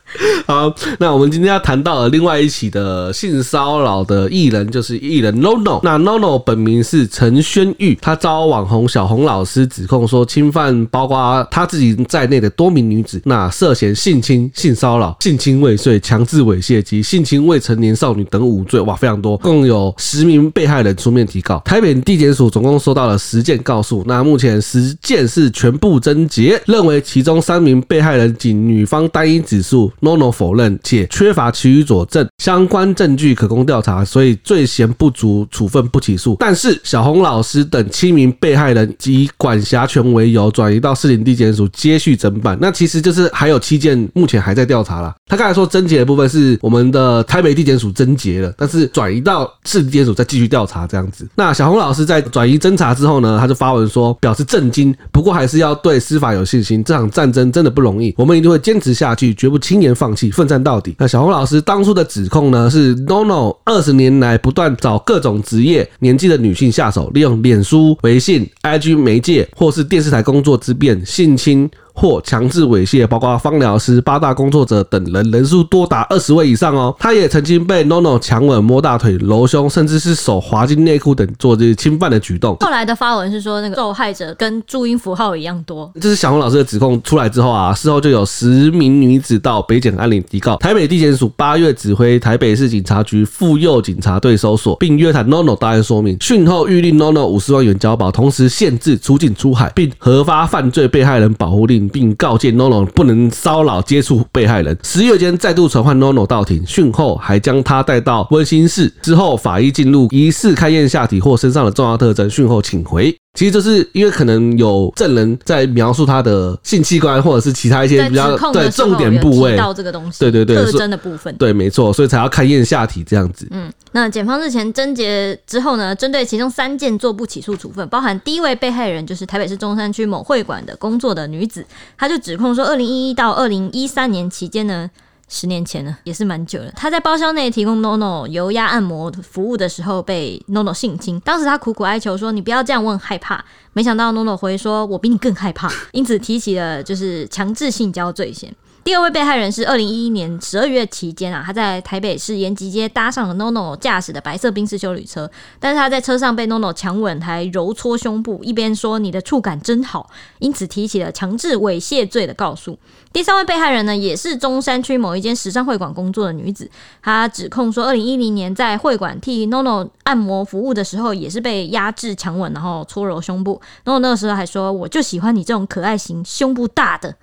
[SPEAKER 2] *laughs*
[SPEAKER 3] 好，那我们今天要谈到了另外一起的性骚扰的艺人，就是艺人 NONO。那 NONO 本名是陈轩玉，他遭网红小红老师指控说侵犯包括他自己在内的多名女子，那涉嫌性侵、性骚扰、性侵未遂、强制猥亵及性侵未成年少女等五罪，哇，非常多，共有十名被害人出面提告。台北地检署总共收到了十件告诉，那目前十件是全部侦结，认为其中三名被害人仅女方单一指数。NONO 否认，且缺乏其余佐证，相关证据可供调查，所以罪嫌不足，处分不起诉。但是小红老师等七名被害人以管辖权为由，转移到士林地检署接续侦办。那其实就是还有七件目前还在调查啦。他刚才说侦结的部分是我们的台北地检署侦结了，但是转移到士林地检署再继续调查这样子。那小红老师在转移侦查之后呢，他就发文说表示震惊，不过还是要对司法有信心。这场战争真的不容易，我们一定会坚持下去，绝不轻言放弃，奋战到底。那小红老师当初的指控呢，是 NONO 二十年来不断找各种职业、年纪的女性下手，利用脸书、微信、IG 媒介或是电视台工作之便性侵。或强制猥亵，包括芳疗师、八大工作者等人，人数多达二十位以上哦。他也曾经被 NONO 强吻、摸大腿、揉胸，甚至是手滑进内裤等做这些侵犯的举动。
[SPEAKER 2] 后来的发文是说，那个受害者跟注音符号一样多。
[SPEAKER 3] 这是小红老师的指控出来之后啊，事后就有十名女子到北检安林提告，台北地检署八月指挥台北市警察局妇幼警察队搜索，并约谈 NONO 答案说明，讯后预令 NONO 五十万元交保，同时限制出境出海，并核发犯罪被害人保护令。并告诫 NONO 不能骚扰接触被害人。十月间再度传唤 NONO 到庭，讯后还将他带到温馨室。之后法医进入，疑似勘验下体或身上的重要特征，讯后请回。其实就是因为可能有证人在描述他的性器官，或者是其他一些比较对重点部位
[SPEAKER 2] 到这个东西，
[SPEAKER 3] 对对对，
[SPEAKER 2] 特征的部分，
[SPEAKER 3] 对，没错，所以才要勘验下体这样子。
[SPEAKER 2] 嗯，那检方日前侦结之后呢，针对其中三件做不起诉处分，包含第一位被害人就是台北市中山区某会馆的工作的女子，她就指控说，二零一一到二零一三年期间呢。十年前了，也是蛮久了。他在包厢内提供 NONO 油压按摩服务的时候，被 NONO 性侵。当时他苦苦哀求说：“你不要这样，问害怕。”没想到 NONO 回说：“我比你更害怕。”因此提起了就是强制性交罪嫌。第二位被害人是二零一一年十二月期间啊，他在台北市延吉街搭上了 NONO 驾驶的白色宾士休旅车，但是他在车上被 NONO 强吻，还揉搓胸部，一边说你的触感真好，因此提起了强制猥亵罪的告诉。第三位被害人呢，也是中山区某一间时尚会馆工作的女子，她指控说，二零一零年在会馆替 NONO 按摩服务的时候，也是被压制强吻，然后搓揉胸部。NONO 那个时候还说，我就喜欢你这种可爱型、胸部大的。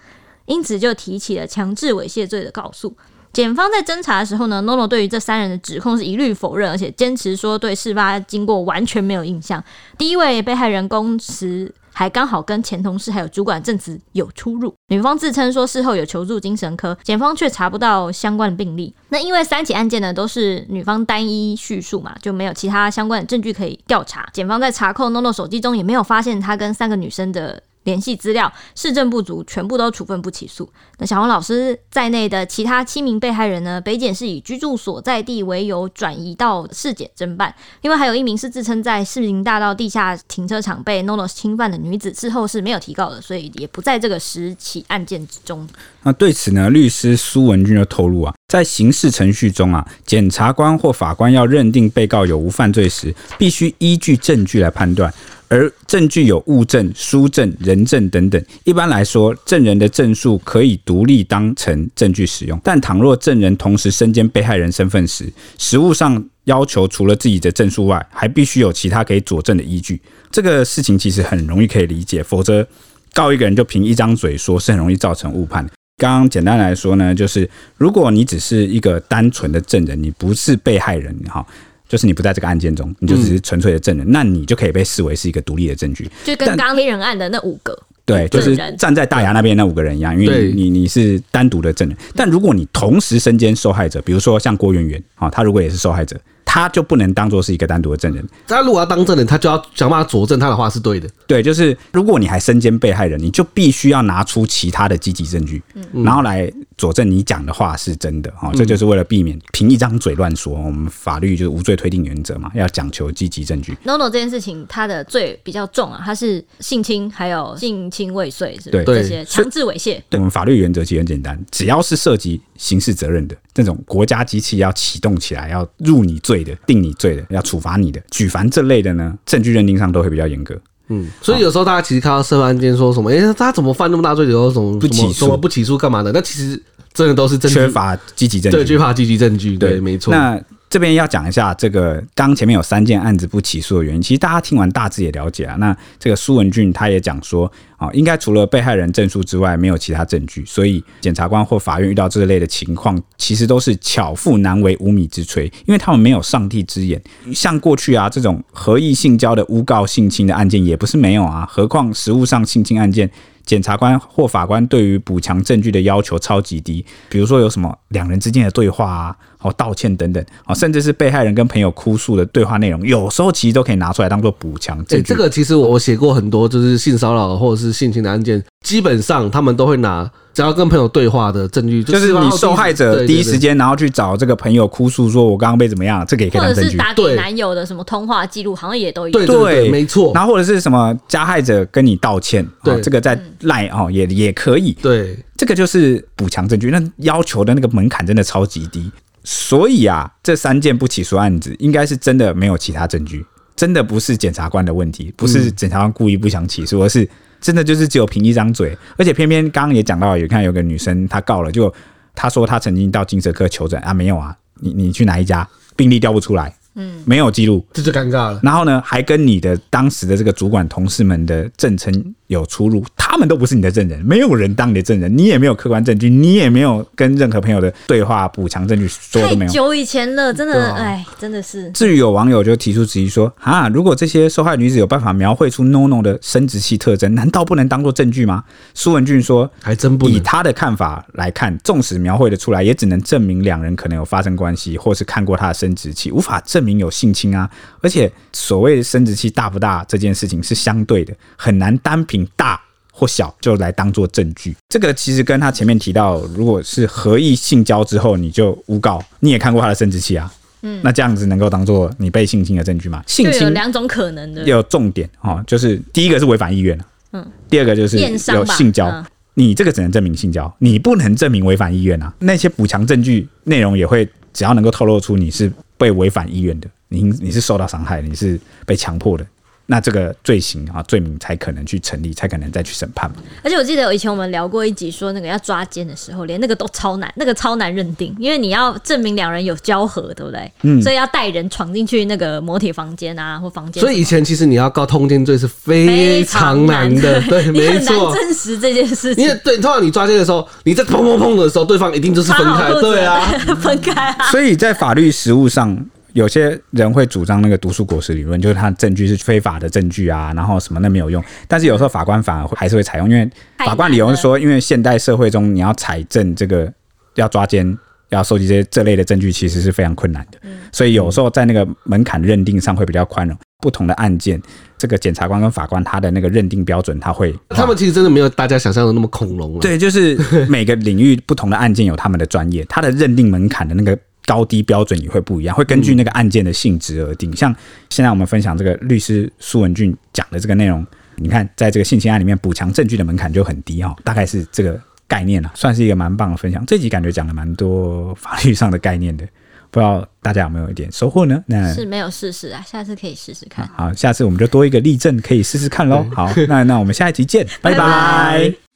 [SPEAKER 2] 因此就提起了强制猥亵罪的告诉。检方在侦查的时候呢，NONO 对于这三人的指控是一律否认，而且坚持说对事发经过完全没有印象。第一位被害人供词还刚好跟前同事还有主管证词有出入。女方自称说事后有求助精神科，检方却查不到相关的病历。那因为三起案件呢都是女方单一叙述嘛，就没有其他相关的证据可以调查。检方在查扣 NONO 手机中也没有发现他跟三个女生的。联系资料，市政不足，全部都处分不起诉。那小红老师在内的其他七名被害人呢？北检是以居住所在地为由转移到市检侦办。另外还有一名是自称在市民大道地下停车场被 NONO 侵犯的女子，事后是没有提告的，所以也不在这个十起案件之中。
[SPEAKER 1] 那对此呢，律师苏文俊就透露啊，在刑事程序中啊，检察官或法官要认定被告有无犯罪时，必须依据证据来判断。而证据有物证、书证、人证等等。一般来说，证人的证述可以独立当成证据使用。但倘若证人同时身兼被害人身份时，实务上要求除了自己的证述外，还必须有其他可以佐证的依据。这个事情其实很容易可以理解，否则告一个人就凭一张嘴说，是很容易造成误判。刚刚简单来说呢，就是如果你只是一个单纯的证人，你不是被害人，哈。就是你不在这个案件中，你就只是纯粹的证人，嗯，那你就可以被视为是一个独立的证据，
[SPEAKER 2] 就跟刚刚猎人案的那五个
[SPEAKER 1] 对，就是站在大牙那边那五个人一样，因为你你是单独的证人。但如果你同时身兼受害者，比如说像郭媛媛啊，她如果也是受害者。他就不能当做是一个单独的证人。
[SPEAKER 3] 他如果要当证人，他就要想办法佐证他的话是对的。
[SPEAKER 1] 对，就是如果你还身兼被害人，你就必须要拿出其他的积极证据，嗯，然后来佐证你讲的话是真的。哈，这就是为了避免凭一张嘴乱说。我们法律就是无罪推定原则嘛，要讲求积极证据。
[SPEAKER 2] NONO 这件事情，他的罪比较重啊，他是性侵，还有性侵未遂，是
[SPEAKER 1] 对
[SPEAKER 2] 这些强制猥亵。
[SPEAKER 1] 对，我们法律原则其实很简单，只要是涉及刑事责任的这种国家机器要启动起来，要入你罪。的定你罪的，要处罚你的，举凡这类的呢，证据认定上都会比较严格。
[SPEAKER 3] 嗯，所以有时候大家其实看到涉案件说什么，哎、欸，他怎么犯那么大罪，有什么不起诉，不起诉干嘛的？那其实真的都是证据
[SPEAKER 1] 缺乏积极证据，
[SPEAKER 3] 对，缺乏积极证据。对，对没错。
[SPEAKER 1] 那这边要讲一下这个，刚前面有三件案子不起诉的原因，其实大家听完大致也了解啊。那这个苏文俊他也讲说，啊，应该除了被害人证书之外，没有其他证据，所以检察官或法院遇到这类的情况，其实都是巧妇难为无米之炊，因为他们没有上帝之眼。像过去啊这种合意性交的诬告性侵的案件，也不是没有啊，何况实务上性侵案件。检察官或法官对于补强证据的要求超级低，比如说有什么两人之间的对话啊，哦道歉等等，哦甚至是被害人跟朋友哭诉的对话内容，有时候其实都可以拿出来当做补强证据。
[SPEAKER 3] 这个其实我写过很多，就是性骚扰或者是性侵的案件，基本上他们都会拿。只要跟朋友对话的证据，
[SPEAKER 1] 就是你受害者第一时间，然后去找这个朋友哭诉，说我刚刚被怎么样，这个也可以当证据。
[SPEAKER 2] 或者是打给男友的什么通话记录，好像也都有。
[SPEAKER 3] 对对，没错。
[SPEAKER 1] 然后或者是什么加害者跟你道歉，对，这个在赖哦也也可以。
[SPEAKER 3] 对，
[SPEAKER 1] 这个就是补强证据，那要求的那个门槛真的超级低。所以啊，这三件不起诉案子，应该是真的没有其他证据，真的不是检察官的问题，不是检察官故意不想起诉，而是。真的就是只有凭一张嘴，而且偏偏刚刚也讲到，有看有个女生她告了，就她说她曾经到精神科求诊啊，没有啊，你你去哪一家病历调不出来。嗯，没有记录，
[SPEAKER 3] 这就尴尬了。
[SPEAKER 1] 然后呢，还跟你的当时的这个主管同事们的证称有出入，他们都不是你的证人，没有人当你的证人，你也没有客观证据，你也没有跟任何朋友的对话补强证据，说都没有。
[SPEAKER 2] 太久以前了，真的，哎，真的是。
[SPEAKER 1] 至于有网友就提出质疑说，啊，如果这些受害女子有办法描绘出 NONO 的生殖器特征，难道不能当做证据吗？苏文俊说，
[SPEAKER 3] 还真不。
[SPEAKER 1] 以他的看法来看，纵使描绘的出来，也只能证明两人可能有发生关系，或是看过他的生殖器，无法证明有性侵啊。而且，所谓的生殖器大不大这件事情是相对的，很难单凭大或小就来当做证据。这个其实跟他前面提到，如果是合意性交之后你就诬告，你也看过他的生殖器啊，嗯，那这样子能够当做你被性侵的证据吗？性侵
[SPEAKER 2] 有两种可能的，
[SPEAKER 1] 有重点哦，就是第一个是违反意愿，嗯，第二个就是有性交，嗯、你这个只能证明性交，你不能证明违反意愿啊。那些补强证据内容也会，只要能够透露出你是被违反意愿的。你你是受到伤害，你是被强迫的。那这个罪行啊，罪名才可能去成立，才可能再去审判。
[SPEAKER 2] 而且我记得以前我们聊过一集，说那个要抓奸的时候，连那个都超难，那个超难认定，因为你要证明两人有交合，对不对？嗯。所以要带人闯进去那个摩铁房间啊，或房间。
[SPEAKER 3] 所以以前其实你要告通奸罪是非常难的，对，没错。
[SPEAKER 2] 证实这件事情。
[SPEAKER 3] 因为对，通常你抓奸的时候，你在砰砰砰的时候，对方一定就是分开，对啊，*laughs*
[SPEAKER 2] 分开啊。
[SPEAKER 1] 所以在法律实务上。有些人会主张那个毒树果实理论，就是他证据是非法的证据啊，然后什么那没有用。但是有时候法官反而还是会采用，因为法官理由是说，因为现代社会中你要采证这个要抓奸、要收集这些这类的证据，其实是非常困难的。所以有时候在那个门槛认定上会比较宽容。不同的案件，这个检察官跟法官他的那个认定标准，他会
[SPEAKER 3] 他们其实真的没有大家想象的那么恐龙。
[SPEAKER 1] 对，就是每个领域不同的案件有他们的专业，他的认定门槛的那个。高低标准也会不一样，会根据那个案件的性质而定。像现在我们分享这个律师苏文俊讲的这个内容，你看，在这个性侵案里面，补强证据的门槛就很低哦，大概是这个概念了，算是一个蛮棒的分享。这集感觉讲了蛮多法律上的概念的，不知道大家有没有一点收获呢？那
[SPEAKER 2] 是没有试试啊，下次可以试试看。
[SPEAKER 1] 好，下次我们就多一个例证可以试试看喽。好，那那我们下一集见，拜拜。*laughs* 拜拜。